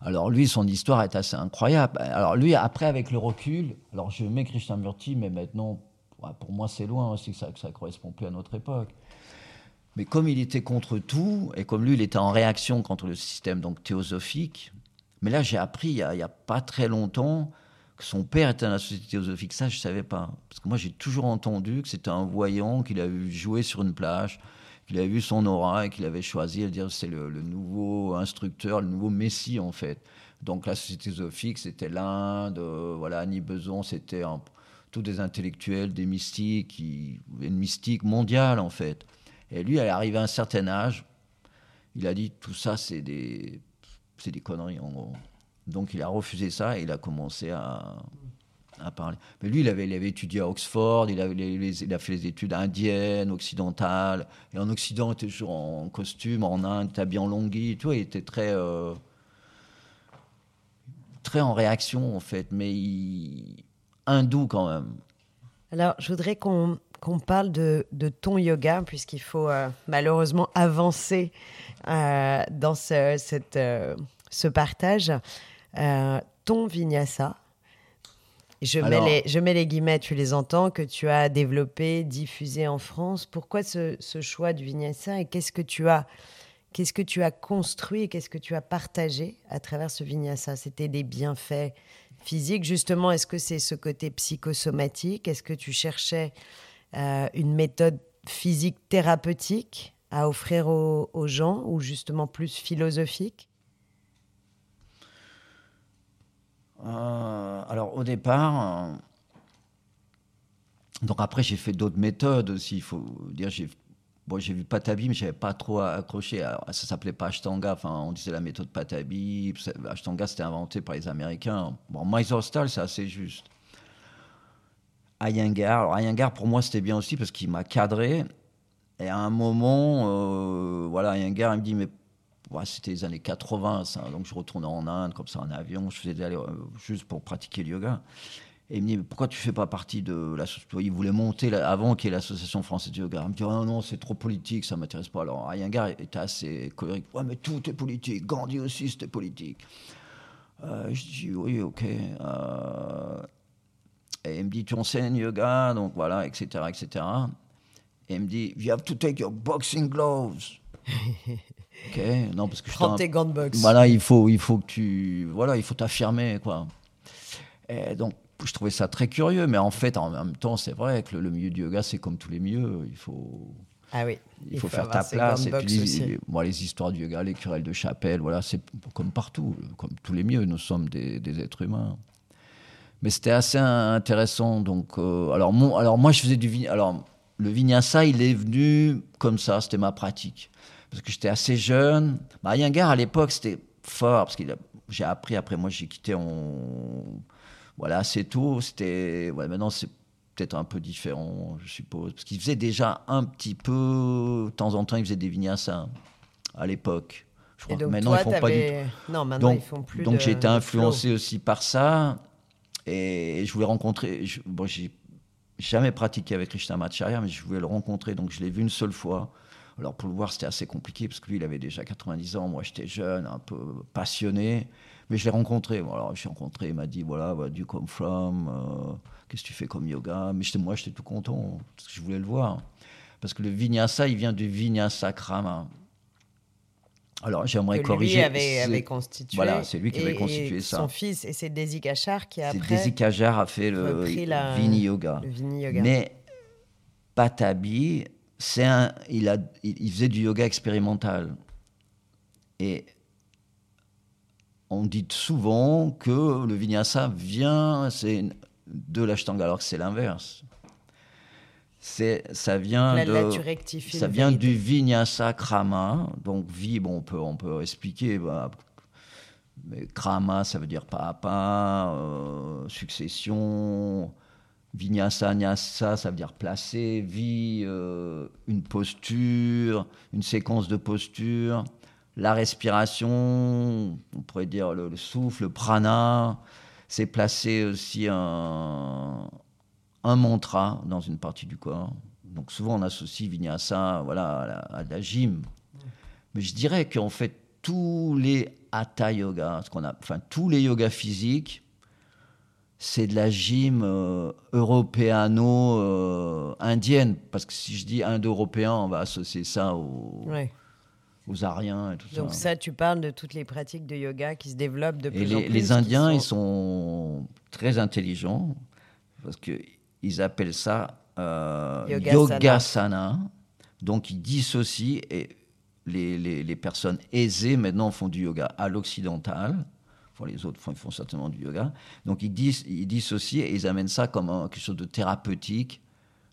Alors lui, son histoire est assez incroyable. Alors lui, après, avec le recul, alors je mets Krishnamurti, mais maintenant, pour moi, c'est loin aussi, ça ne correspond plus à notre époque. Mais comme il était contre tout, et comme lui, il était en réaction contre le système donc théosophique, mais là, j'ai appris il n'y a, pas très longtemps que son père était dans la société théosophique. Ça, je ne savais pas. Parce que moi, j'ai toujours entendu que c'était un voyant qu'il a vu jouer sur une plage qu'il avait vu son aura et qu'il avait choisi à dire c'est le, nouveau instructeur, le nouveau messie en fait. Donc la société théosophique, c'était l'Inde, euh, voilà, Annie Beson, c'était tous des intellectuels, des mystiques, une mystique mondiale en fait. Et lui, elle arrivé à un certain âge, il a dit tout ça c'est des, c'est des conneries en gros. Donc il a refusé ça et il a commencé à, parler. Mais lui, il avait, il avait étudié à Oxford, il, a fait les études indiennes, occidentales. Et en Occident, il était toujours en costume, en Inde, habillé en longhi. Tu il était très, euh, très en réaction, en fait, mais hindou quand même. Alors, je voudrais qu'on qu'on parle de, de, ton yoga, puisqu'il faut euh, malheureusement avancer euh, dans ce, cette, ce partage. ton vinyasa, je, mets les, je mets les guillemets, tu les entends, que tu as développé, diffusé en France. Pourquoi ce, choix du vinyasa et qu'est-ce que tu as Qu'est-ce que tu as construit et qu'est-ce que tu as partagé à travers ce vinyasa? C'était des bienfaits physiques, justement. Est-ce que c'est ce côté psychosomatique? Est-ce que tu cherchais euh, une méthode physique thérapeutique à offrir aux gens ou justement plus philosophique Euh, alors au départ, euh, donc après j'ai fait d'autres méthodes aussi. Il faut dire j'ai bon, j'ai vu Patabi, mais j'avais pas trop accroché. ça s'appelait pas Ashtanga. Enfin, on disait la méthode Patabi. Ashtanga c'était inventé par les Américains. Bon, Style c'est assez juste. Iyengar, alors pour moi c'était bien aussi parce qu'il m'a cadré. Et à un moment, euh, voilà, il me dit mais c'était les années 80, ça. donc je retournais en Inde, comme ça, en avion, je faisais aller euh, juste pour pratiquer le yoga. Et il me dit, pourquoi tu fais pas partie de l'association Il voulait monter avant qu'il y ait l'association française de yoga. Il me dit, oh non, c'est trop politique, ça m'intéresse pas. Alors, Iyengar était assez colérique. Ouais, mais tout est politique. Gandhi aussi, c'était politique. Euh, je dis, oui, ok. Euh, et il me dit, tu enseignes yoga, donc voilà, etc., etc. Et il me dit, you have to take your boxing gloves. *laughs* Ok, non parce que Prends tes gants de boxe. Voilà, il faut, il faut que tu, voilà, il faut t'affirmer quoi. Et donc je trouvais ça très curieux, mais en fait en même temps c'est vrai que le, milieu du yoga c'est comme tous les milieux, il faut. Ah oui. Il, faut, faire ta place. Et puis, les, moi, les histoires du yoga, les querelles de chapelle, voilà, c'est comme partout, comme tous les milieux, nous sommes des, des êtres humains. Mais c'était assez intéressant. Donc, euh, alors, mon, alors moi, je faisais du alors le vinyasa, il est venu comme ça, c'était ma pratique parce que j'étais assez jeune. Bah, à l'époque, c'était fort, parce que j'ai appris, après moi j'ai quitté en... Voilà, assez tôt. C'était... Ouais, maintenant, c'est peut-être un peu différent, je suppose. Parce qu'il faisait déjà un petit peu, de temps en temps, il faisait des vignassins à l'époque. Je crois que maintenant, ils font pas du tout. Non, maintenant, donc, ils font plus Donc, j'ai été influencé aussi par ça. Et je voulais rencontrer. bon, j'ai jamais pratiqué avec Krishnamacharya, mais je voulais le rencontrer, donc je l'ai vu une seule fois. Alors pour le voir, c'était assez compliqué parce que lui, il avait déjà 90 ans, moi j'étais jeune, un peu passionné. Mais je l'ai rencontré. Alors je l'ai rencontré, il m'a dit voilà, voilà do you come from euh, Qu'est-ce que tu fais comme yoga? Mais moi, j'étais tout content parce que je voulais le voir. Parce que le vinyasa, il vient du vinyasa krama. Alors j'aimerais corriger. Lui avait, avait constitué. Voilà, c'est lui qui avait constitué ça. Son fils, et c'est Desi Kachar qui a après. Desi Kachar a fait le Vini Yoga. Le Vini Yoga. Mais Patabi, c'est un, il, a, il faisait du yoga expérimental. Et on dit souvent que le vinyasa vient de l'ashtanga, alors que c'est l'inverse. C'est, ça vient de, ça vient du vinyasa krama. Donc vi, bon, on peut, on peut expliquer. Bah, mais krama, ça veut dire pas à pas, euh, succession. Vinyasa, nyasa, ça veut dire placer. Vi, euh, une posture, une séquence de postures la respiration, on pourrait dire le, souffle, le prana, c'est placer aussi un, un mantra dans une partie du corps. Donc souvent on associe vinyasa voilà, à la, gym. Mais je dirais qu'en fait tous les hatha yoga, ce qu'on a, enfin tous les yogas physiques, c'est de la gym euh, européano-indienne. parce que si je dis indo-européen, on va associer ça au, aux Ariens et tout ça. Donc ça, tu parles de toutes les pratiques de yoga qui se développent de plus les, en plus. Les Indiens, ils sont très intelligents parce qu'ils appellent ça euh, yogasana. Donc ils dissocient et les, les, les, personnes aisées maintenant font du yoga à l'occidental. les autres font, ils font certainement du yoga. Donc ils, ils dissocient et ils amènent ça comme quelque chose de thérapeutique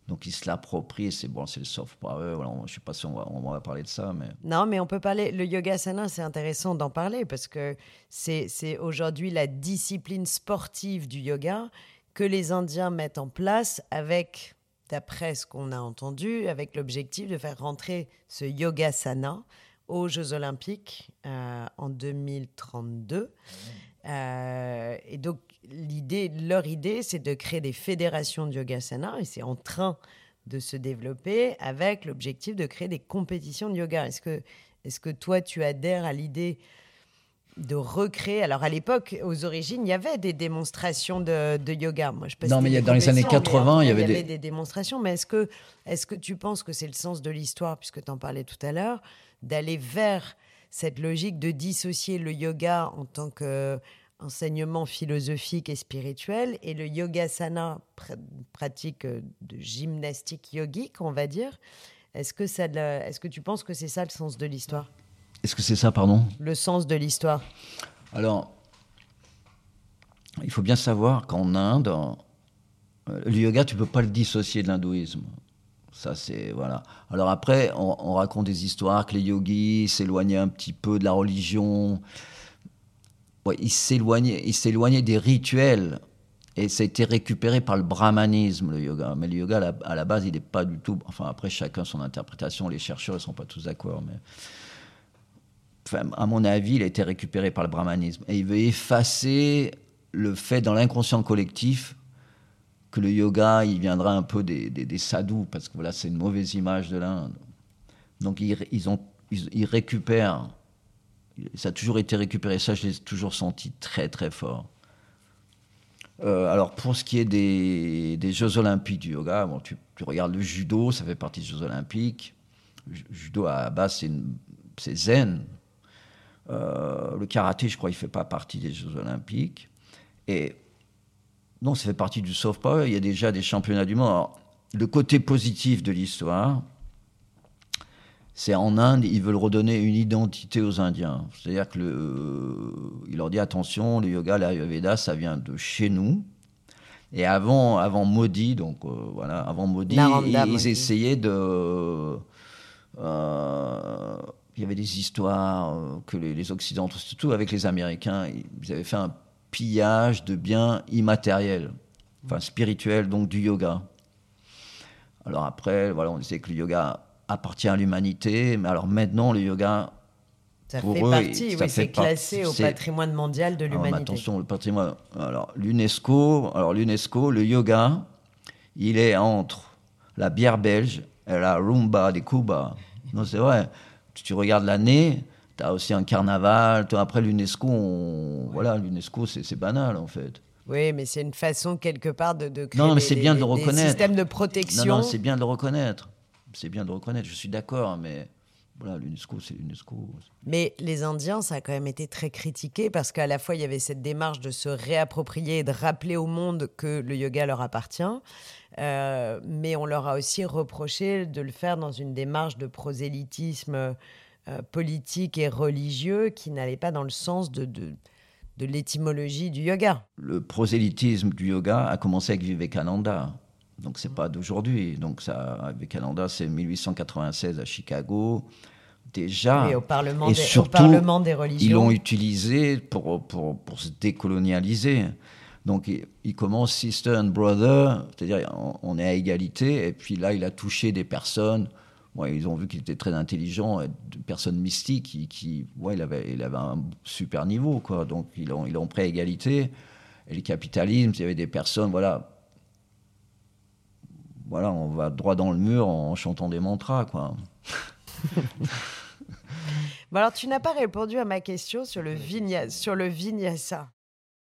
donc ils se l'approprient, c'est bon, c'est le soft power. Voilà, je ne sais pas si on va, on va, parler de ça, mais non, mais on peut parler. Le yoga sana, c'est intéressant d'en parler parce que c'est aujourd'hui la discipline sportive du yoga que les Indiens mettent en place avec, d'après ce qu'on a entendu, avec l'objectif de faire rentrer ce yoga sana aux Jeux Olympiques euh, en 2032. Euh, et donc, leur idée, c'est de créer des fédérations de yogasana et c'est en train de se développer avec l'objectif de créer des compétitions de yoga. Est-ce que, est que toi, tu adhères à l'idée de recréer Alors, à l'époque, aux origines, il y avait des démonstrations de, yoga. Moi, je non, mais dans les années 80, il y avait, des... démonstrations. Mais est-ce que, est que tu penses que c'est le sens de l'histoire, puisque tu en parlais tout à l'heure, d'aller vers cette logique de dissocier le yoga en tant que enseignement philosophique et spirituel et le yogasana, pratique euh, de gymnastique yogique, on va dire? Est-ce que, ça, est-ce que tu penses que c'est ça le sens de l'histoire? Est-ce que c'est ça, pardon? Le sens de l'histoire. Alors, il faut bien savoir qu'en Inde, euh, le yoga, tu peux pas le dissocier de l'hindouisme. Ça, c'est. Voilà. Alors après, on, on, raconte des histoires que les yogis s'éloignaient un petit peu de la religion ouais, il s'éloignait des rituels et ça a été récupéré par le brahmanisme, le yoga. Mais le yoga, à la, base, il n'est pas du tout. Enfin, après, chacun son interprétation. Les chercheurs ne sont pas tous d'accord. Mais. À mon avis, il a été récupéré par le brahmanisme. Et il veut effacer le fait dans l'inconscient collectif que le yoga, il viendra un peu des, des, sadhus, parce que voilà, c'est une mauvaise image de l'Inde. Donc, ils, ils, récupèrent ça a toujours été récupéré. Ça, je l'ai toujours senti très, très fort. Euh, alors, pour ce qui est des, Jeux Olympiques du yoga, bon, tu, regardes le judo, ça fait partie des Jeux Olympiques. Le judo, à base, c'est zen. Euh, le karaté, je crois, il ne fait pas partie des Jeux Olympiques. Et non, ça fait partie du soft power. Il y a déjà des championnats du monde. le côté positif de l'histoire, c'est en Inde, ils veulent redonner une identité aux Indiens. C'est-à-dire que euh, il leur dit attention, le yoga, l'Ayurveda, ça vient de chez nous. Et avant, avant Modi, donc euh, voilà, avant Modi, ils, essayaient de. Euh, il y avait des histoires que les, les, Occidentaux, surtout avec les Américains, ils avaient fait un pillage de biens immatériels, enfin spirituels, donc du yoga. Alors après, voilà, on disait que le yoga appartient à l'humanité. Mais alors maintenant, le yoga. Ça fait partie, oui, c'est classé au patrimoine mondial de l'humanité. Attention, le patrimoine. Alors l'UNESCO, alors l'UNESCO, le yoga, il est entre la bière belge et la rumba des Cuba. Non, c'est vrai. Tu regardes l'année, tu as aussi un carnaval. Après l'UNESCO, voilà, l'UNESCO, c'est banal en fait. Oui, mais c'est une façon quelque part de, de créer non, mais c'est bien de le reconnaître. systèmes de protection. Non, non, c'est bien de le reconnaître. C'est bien de le reconnaître. Je suis d'accord, mais voilà, l'UNESCO, c'est l'UNESCO. Mais les Indiens, ça a quand même été très critiqué parce qu'à la fois, il y avait cette démarche de se réapproprier et de rappeler au monde que le yoga leur appartient. Euh, mais on leur a aussi reproché de le faire dans une démarche de prosélytisme euh, politique et religieux qui n'allait pas dans le sens de, de, de l'étymologie du yoga. Le prosélytisme du yoga a commencé avec Vivekananda. Donc c'est pas d'aujourd'hui. Donc ça, Vivekananda, c'est 1896 à Chicago. Déjà. Et au Parlement, des, surtout, au Parlement des religions. Ils l'ont utilisé pour, pour, pour, se décolonialiser. Donc il, commence sister and brother, c'est-à-dire on, est à égalité. Et puis là, il a touché des personnes. ils ont vu qu'il était très intelligent, des personnes mystiques qui, qui ouais, il avait, il avait un super niveau, quoi. Donc ils l'ont pris à égalité. Et le capitalisme, il y avait des personnes, voilà, voilà, on va droit dans le mur en chantant des mantras, quoi. *laughs* bon alors, tu n'as pas répondu à ma question sur le, vigna... sur le vinyasa.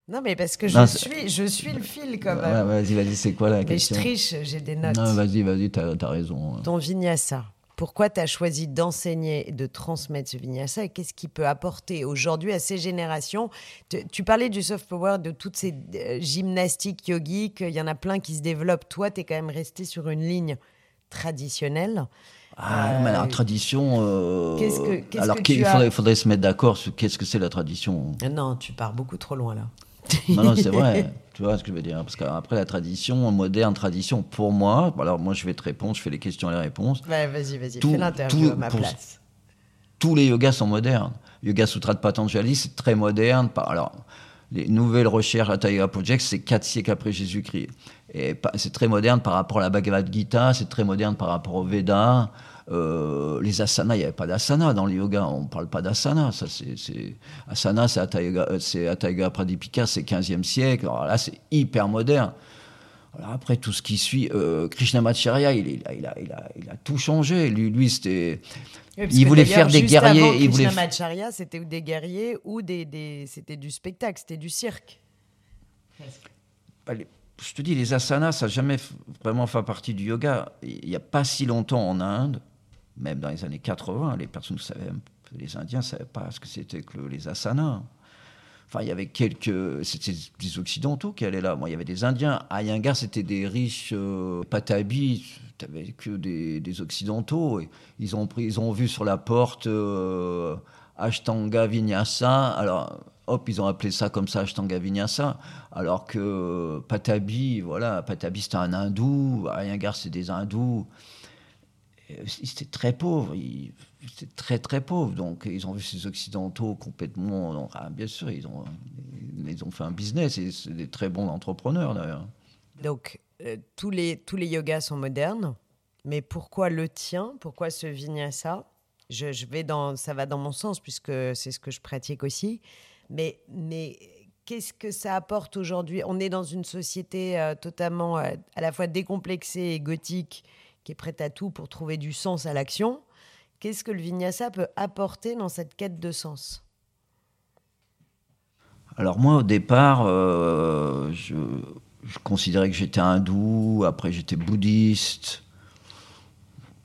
Non, mais parce que je, suis, je suis le fil quand même. vas-y, vas-y, c'est quoi la question je triche, j'ai des notes. Non, vas-y, vas-y, t'as as raison. Ton vinyasa pourquoi tu as choisi d'enseigner et de transmettre ce vinyasa et qu'est-ce qui peut apporter aujourd'hui à ces générations tu, parlais du soft power, de toutes ces euh, gymnastiques yogiques, il y en a plein qui se développent. Toi, tu es quand même resté sur une ligne traditionnelle. Ah, mais la euh, tradition. Euh, que, alors qu'il faudrait, faudrait, se mettre d'accord sur qu'est-ce que c'est la tradition. Non, tu pars beaucoup trop loin là. non, non, c'est *laughs* vrai. Tu vois ce que je veux dire? Parce qu'après, la tradition, moderne tradition, pour moi, alors moi, je vais te répondre, je fais les questions et les réponses. vas-y, vas-y, fais l'interview à ma place. Tous les yogas sont modernes. Yoga Sutra de Patanjali, c'est très moderne. Alors, les nouvelles recherches à Taiga Project, c'est quatre siècles après Jésus-Christ. Et c'est très moderne par rapport à la Bhagavad Gita, c'est très moderne par rapport au Veda. Euh, les asanas, il n'y avait pas d'asana dans le yoga, on ne parle pas d'asana. Ça, c'est, asana, c'est Atayga, Pradipika, c'est 15e siècle. Alors là, c'est hyper moderne. Alors après, tout ce qui suit, euh, Krishnamacharya, il, il, a, il, a, il, a, tout changé. Lui, lui c'était. il voulait faire des guerriers. il Krishnamacharya, c'était des guerriers ou des, des... c'était du spectacle, c'était du cirque. Bah, je te dis, les asanas, ça n'a jamais vraiment fait partie du yoga. Il n'y a pas si longtemps en Inde, même dans les années 80, les personnes savaient, les Indiens ne savaient pas ce que c'était que les asanas. Enfin, il y avait quelques. C'était des Occidentaux qui allaient là. Moi, il y avait des Indiens. À c'était des riches euh, patabis. Tu n'avais que des, Occidentaux. Et ils, ont pris, ils ont vu sur la porte euh, Ashtanga Vinyasa. Alors, hop, ils ont appelé ça comme ça Ashtanga Vinyasa. Alors que Patabi, voilà, Patabi, c'était un hindou. À Yangar, c'est des hindous. C'était très pauvre, c'était très très pauvre. Donc ils ont vu ces occidentaux complètement. Ah, bien sûr, ils ont, ils ont fait un business et c'est des très bons entrepreneurs d'ailleurs. Donc euh, tous, les, tous les yogas sont modernes, mais pourquoi le tien? Pourquoi ce vinyasa? Je, je vais dans, Ça va dans mon sens puisque c'est ce que je pratique aussi. Mais, mais qu'est-ce que ça apporte aujourd'hui? On est dans une société euh, totalement euh, à la fois décomplexée et gothique qui est prête à tout pour trouver du sens à l'action. Qu'est-ce que le vinyasa peut apporter dans cette quête de sens? Alors moi, au départ, euh, je, considérais que j'étais hindou, après j'étais bouddhiste.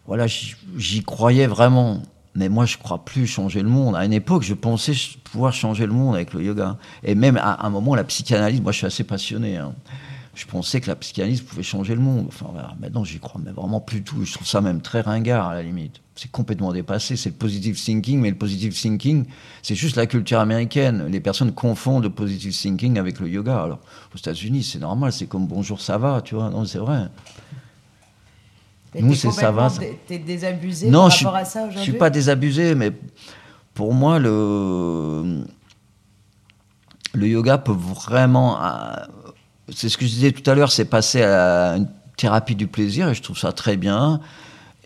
Voilà, j'y croyais vraiment. Mais moi, je ne crois plus changer le monde. À une époque, je pensais pouvoir changer le monde avec le yoga. Et même à un moment, la psychanalyse, moi, je suis assez passionné. Hein je pensais que la psychanalyse pouvait changer le monde. Enfin, maintenant, j'y crois mais vraiment plus tout. Je trouve ça même très ringard, à la limite. C'est complètement dépassé. C'est le positive thinking, mais le positive thinking, c'est juste la culture américaine. Les personnes confondent le positive thinking avec le yoga. Alors, aux États-Unis, c'est normal, c'est comme bonjour, ça va, tu vois. Non, c'est vrai. Nous, c'est ça va. T'es désabusé non, par rapport à ça aujourd'hui Je suis pas désabusé, mais pour moi, le, le yoga peut vraiment c'est ce que je disais tout à l'heure, c'est passer à une thérapie du plaisir et je trouve ça très bien.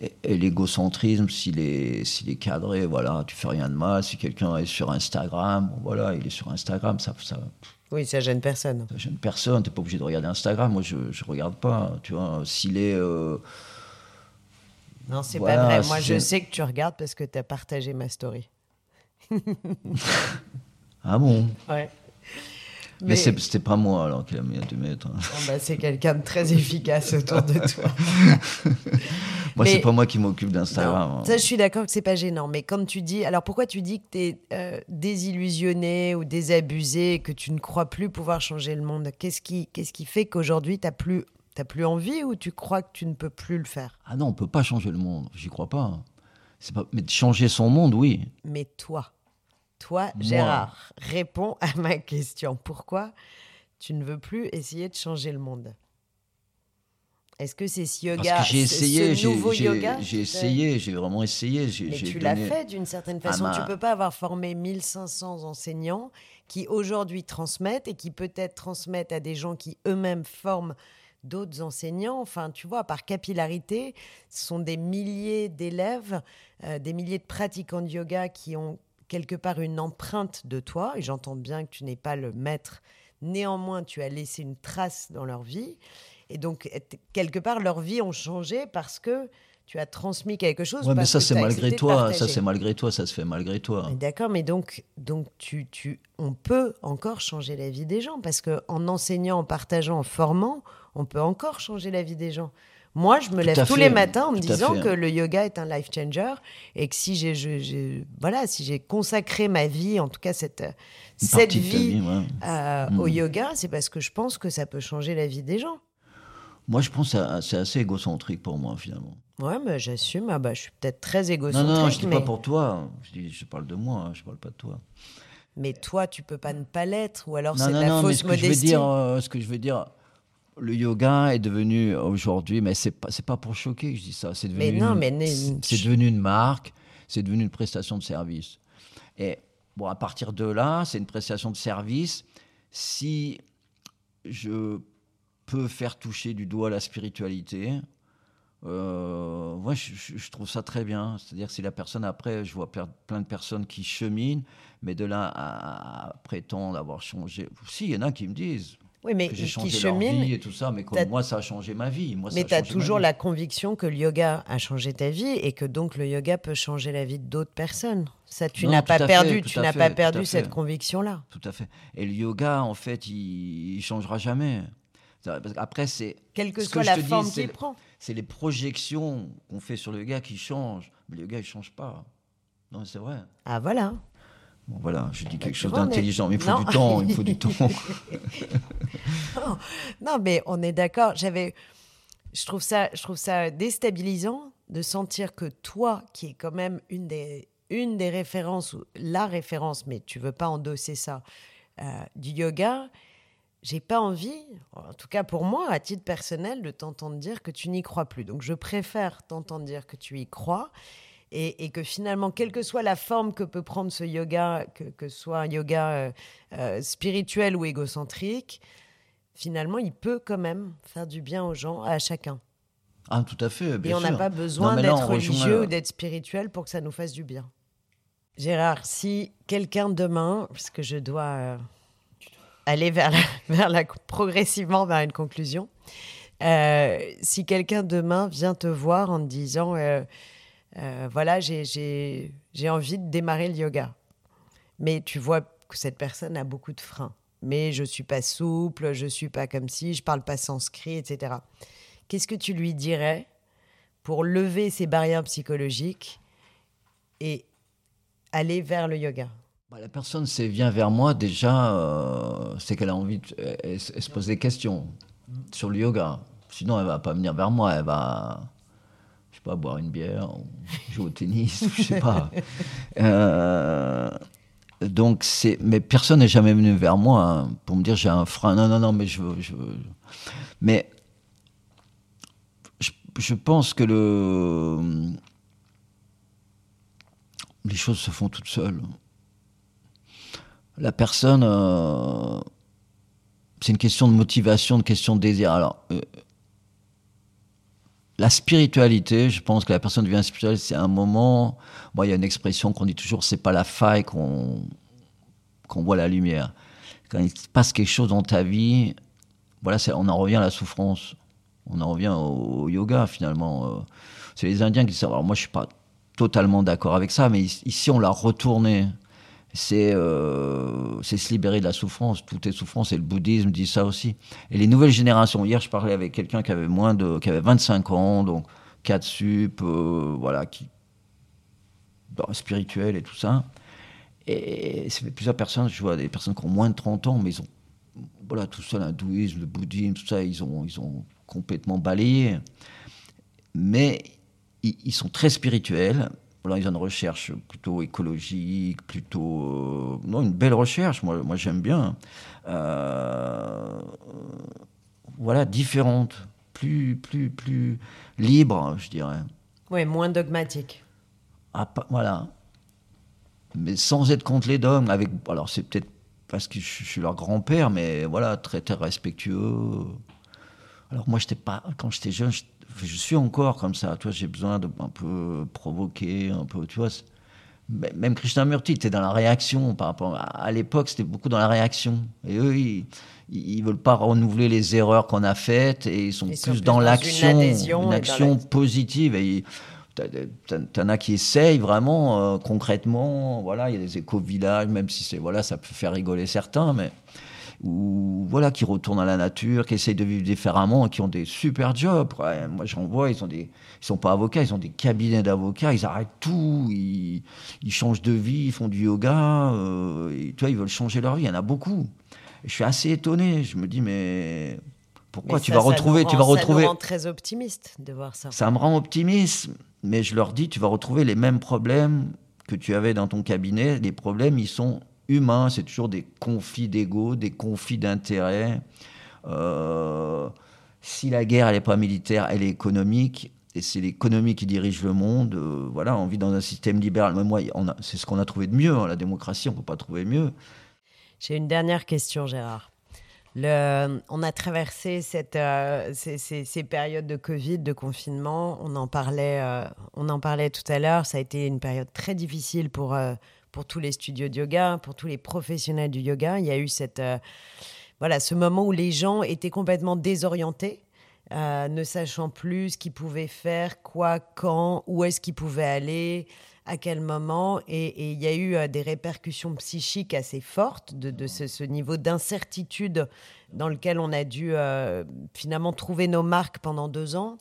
et, l'égocentrisme, s'il est, s'il est cadré, voilà, tu fais rien de mal. Si quelqu'un est sur Instagram, voilà, il est sur Instagram, ça, ça, oui, ça gêne personne. Ça gêne personne. T'es pas obligé de regarder Instagram. Moi, je, je regarde pas. Tu vois, s'il est. Euh, non, c'est pas vrai. Moi, je sais que tu regardes parce que tu as partagé ma story. *laughs* ah bon? Ouais. Mais, Mais c'était pas moi alors qu'il a mis à 2 mètres. bah, c'est quelqu'un de très efficace autour de toi. *laughs* moi, c'est pas moi qui m'occupe d'Instagram. Hein. Ça, je suis d'accord que c'est pas gênant. Mais comme tu dis, alors pourquoi tu dis que tu es euh, désillusionné ou désabusé, que tu ne crois plus pouvoir changer le monde? Qu'est-ce qui, qu'est-ce qui fait qu'aujourd'hui, tu n'as plus, plus envie ou tu crois que tu ne peux plus le faire? Ah non, on peut pas changer le monde. J'y crois pas. C'est pas. Mais changer son monde, oui. Mais toi toi, Gérard, réponds à ma question. Pourquoi tu ne veux plus essayer de changer le monde? Est-ce que c'est ce yoga, j'ai essayé, ce nouveau yoga J'ai essayé, j'ai vraiment essayé. Mais tu l'as fait d'une certaine façon. Tu ne peux pas avoir formé 1500 enseignants qui aujourd'hui transmettent et qui peut-être transmettent à des gens qui eux-mêmes forment d'autres enseignants. Enfin, tu vois, par capillarité, ce sont des milliers d'élèves, euh, des milliers de pratiquants de yoga qui ont quelque part une empreinte de toi, et j'entends bien que tu n'es pas le maître, néanmoins tu as laissé une trace dans leur vie, et donc quelque part leur vie ont changé parce que tu as transmis quelque chose. Ouais, mais ça c'est malgré toi, ça c'est malgré toi, ça se fait malgré toi. D'accord, mais donc, donc tu, tu, on peut encore changer la vie des gens parce que en enseignant, en partageant, en formant, on peut encore changer la vie des gens. Moi, je me lève tous les matins en me disant que le yoga est un life changer et que si j'ai, voilà, si j'ai consacré ma vie, en tout cas cette, cette vie, euh, au hmm. yoga, c'est parce que je pense que ça peut changer la vie des gens. Moi, je pense que c'est assez égocentrique pour moi, finalement. Ouais, mais j'assume. Ah bah, je suis peut-être très égocentrique. Non, non, je ne dis pas pour toi. Je, je parle de moi, hein, je ne parle pas de toi. Mais toi, tu peux pas ne pas l'être, ou alors c'est la non, fausse mais ce Que je veux dire, euh, ce que je veux dire, le yoga est devenu aujourd'hui, mais c'est pas, pas pour choquer que je dis ça, c'est devenu, c'est devenu une marque, c'est devenu une prestation de service. Et bon, à partir de là, c'est une prestation de service. Si je peux faire toucher du doigt la spiritualité, euh, moi, je, trouve ça très bien. C'est-à-dire si la personne, après, je vois plein de personnes qui cheminent, mais de là à, à prétendre avoir changé. Si, il y en a qui me disent, oui, mais j'ai changé leur vie et tout ça, mais comme moi, ça a changé ma vie. mais tu as toujours la conviction que le yoga a changé ta vie et que donc le yoga peut changer la vie d'autres personnes. Ça, tu n'as pas, perdu, tu n'as pas perdu cette conviction-là. Tout à fait. Et le yoga, en fait, il, ne changera jamais. Après, c'est. Quelle que soit la forme qu'il prend. C'est les projections qu'on fait sur le yoga qui changent. Mais le yoga, il change pas. Non, c'est vrai. Ah, voilà voilà, je dis quelque chose d'intelligent, mais il faut du temps, il faut du *laughs* temps. *laughs* non, mais on est d'accord. J'avais, je trouve ça, je trouve ça déstabilisant de sentir que toi, qui est quand même une des, une des références ou la référence, mais tu veux pas endosser ça, euh, du yoga, j'ai pas envie, en tout cas pour moi, à titre personnel, de t'entendre dire que tu n'y crois plus. Donc je préfère t'entendre dire que tu y crois et, que finalement, quelle que soit la forme que peut prendre ce yoga, que, ce soit un yoga euh, euh, spirituel ou égocentrique, finalement, il peut quand même faire du bien aux gens, à chacun. Ah, tout à fait. et on n'a pas besoin d'être religieux ou d'être spirituel pour que ça nous fasse du bien. Gérard, si quelqu'un demain, parce que je dois euh, aller vers *laughs* vers la, progressivement vers une conclusion, si quelqu'un demain vient te voir en te disant euh, voilà, j'ai envie de démarrer le yoga. Mais tu vois que cette personne a beaucoup de freins. Mais je suis pas souple, je suis pas comme si, je parle pas sanskrit, etc. Qu'est-ce que tu lui dirais pour lever ses barrières psychologiques et aller vers le yoga? Bah, La personne, c'est vient vers moi déjà, euh, c'est qu'elle a envie, de, se pose des questions sur le yoga. Sinon, elle va pas venir vers moi, elle va pas, boire une bière, jouer au tennis, je sais pas. *laughs* Euh, donc c'est, mais personne n'est jamais venu vers moi hein, pour me dire j'ai un frein. Non, non, non, mais je veux, je veux. Mais je, pense que le les choses se font toutes seules. La personne, euh, c'est une question de motivation, de question de désir. Alors, euh, la spiritualité, je pense que la personne devient spirituelle, c'est un moment. Moi, il y a une expression qu'on dit toujours c'est pas la faille qu'on voit la lumière. Quand il se passe quelque chose dans ta vie, voilà, on en revient à la souffrance. On en revient au, yoga finalement. Euh. C'est les Indiens qui disent. Alors moi, je suis pas totalement d'accord avec ça, mais ici, on l'a retourné. C'est euh, se libérer de la souffrance. Tout est souffrance, et le bouddhisme dit ça aussi. Et les nouvelles générations. Hier, je parlais avec quelqu'un qui avait moins de, qui avait 25 ans, donc 4 sup, euh, voilà, qui spirituel et tout ça. Et c'est plusieurs personnes, je vois des personnes qui ont moins de 30 ans, mais ils ont, voilà, tout ça, l'hindouisme, le bouddhisme, tout ça, ils ont, ils ont complètement balayé. Mais ils, sont très spirituels. Ont une recherche plutôt écologique, plutôt. Euh, non, une belle recherche, moi, moi j'aime bien. Euh, voilà, différente, plus, plus, plus libre, je dirais. Oui, moins dogmatique. Ah, voilà mais sans être contre les dogmes. Avec, alors c'est peut-être parce que je, suis leur grand-père, mais voilà, très, très respectueux. Alors moi, j'étais pas, quand j'étais jeune, je, suis encore comme ça. Toi, j'ai besoin de un peu provoquer, un peu, tu vois. Même Krishnamurti était dans la réaction par rapport à, l'époque, c'était beaucoup dans la réaction. Et eux, ils, ils veulent pas renouveler les erreurs qu'on a faites et ils sont, plus, dans, l'action, une, action positive. Et T'en as qui essayent vraiment euh, concrètement. Voilà, il y a des éco-villages, même si c'est voilà, ça peut faire rigoler certains, mais ou voilà, qui retournent à la nature, qui essayent de vivre différemment, qui ont des super jobs. moi, j'en vois, ils ont des, ils sont pas avocats, ils ont des cabinets d'avocats, ils arrêtent tout, ils, ils, changent de vie, ils font du yoga, euh, et, tu vois, ils veulent changer leur vie. Il y en a beaucoup. Et je suis assez étonné. Je me dis, mais pourquoi tu vas retrouver, tu vas retrouver. Ça me rend très optimiste de voir ça. Ça me rend optimiste mais je leur dis, tu vas retrouver les mêmes problèmes que tu avais dans ton cabinet. Les problèmes, ils sont humains. C'est toujours des conflits d'ego, des conflits d'intérêts. Euh, si la guerre, elle n'est pas militaire, elle est économique. Et c'est l'économie qui dirige le monde. Euh, voilà, on vit dans un système libéral. Moi, c'est ce qu'on a trouvé de mieux. Hein, la démocratie, on ne peut pas trouver mieux. J'ai une dernière question, Gérard on a traversé cette, euh, ces, périodes de Covid, de confinement. On en parlait, on en parlait tout à l'heure. Ça a été une période très difficile pour, pour tous les studios de yoga, pour tous les professionnels du yoga. Il y a eu cette, voilà, ce moment où les gens étaient complètement désorientés. ne sachant plus ce qu'ils pouvaient faire, quoi, quand, où est-ce qu'ils pouvaient aller, à quel moment. Et il y a eu euh, des répercussions psychiques assez fortes de, ce, niveau d'incertitude dans lequel on a dû euh, finalement trouver nos marques pendant deux ans.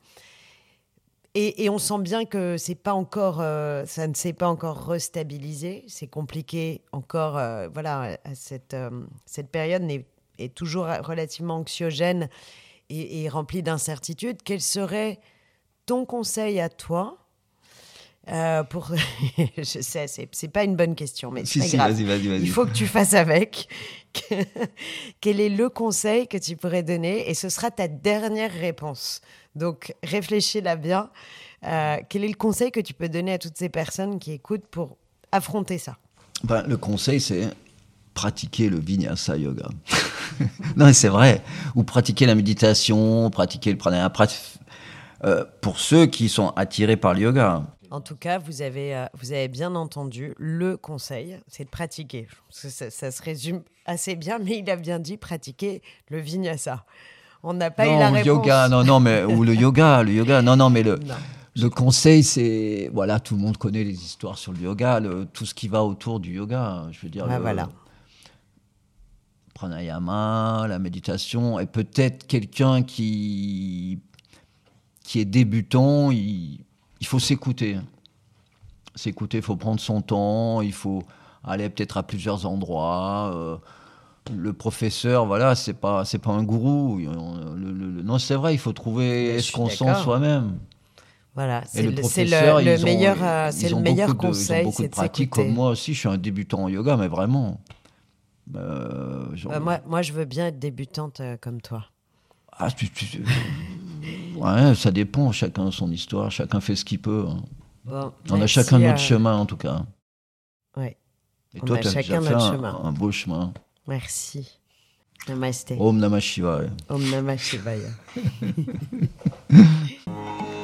Et, on sent bien que c'est pas encore, euh, ça ne s'est pas encore restabilisé. C'est compliqué encore. voilà, cette, cette période est, est, toujours relativement anxiogène et, et remplie d'incertitudes. Quel serait ton conseil à toi euh, pour... *laughs* je sais, c'est pas une bonne question, mais si, si, vas-y, vas-y, vas-y. Il faut que tu fasses avec. *laughs* Quel est le conseil que tu pourrais donner? Et ce sera ta dernière réponse. Donc, réfléchis-la bien. Euh, quel est le conseil que tu peux donner à toutes ces personnes qui écoutent pour affronter ça? Ben, Le conseil, c'est pratiquer le vinyasa yoga. *laughs* non, c'est vrai. Ou pratiquer la méditation, pratiquer le pranayama. Euh, pour ceux qui sont attirés par le yoga. En tout cas, vous avez, euh, vous avez bien entendu le conseil, c'est de pratiquer. Ça, se résume assez bien, mais il a bien dit pratiquer le vinyasa. On n'a pas eu la réponse. yoga, non, non, mais ou le *laughs* yoga, le yoga, non, non, mais le. Le conseil, c'est voilà, tout le monde connaît les histoires sur le yoga, tout ce qui va autour du yoga. Je veux dire, ah, voilà. pranayama, la méditation, et peut-être quelqu'un qui qui est débutant, il, il faut s'écouter. S'écouter, il faut prendre son temps, il faut aller peut-être à plusieurs endroits. Euh, le professeur, voilà, c'est pas, c'est pas un gourou. non, c'est vrai, il faut trouver ce qu'on sent soi-même. Voilà, c'est le, le, meilleur, euh, c'est le meilleur conseil. Ils ont beaucoup de pratiques comme moi aussi. Je suis un débutant en yoga, mais vraiment. Euh, bah, moi, moi, je veux bien être débutante comme toi. Ah, Ouais, ça dépend. Chacun a son histoire, chacun fait ce qu'il peut. Hein. On a chacun notre chemin, en tout cas. Ouais. Et toi, tu as chacun fait un, chemin. un beau chemin. Merci. Namaste. Om Namah Shivaya. Om Namah Shivaya. *laughs*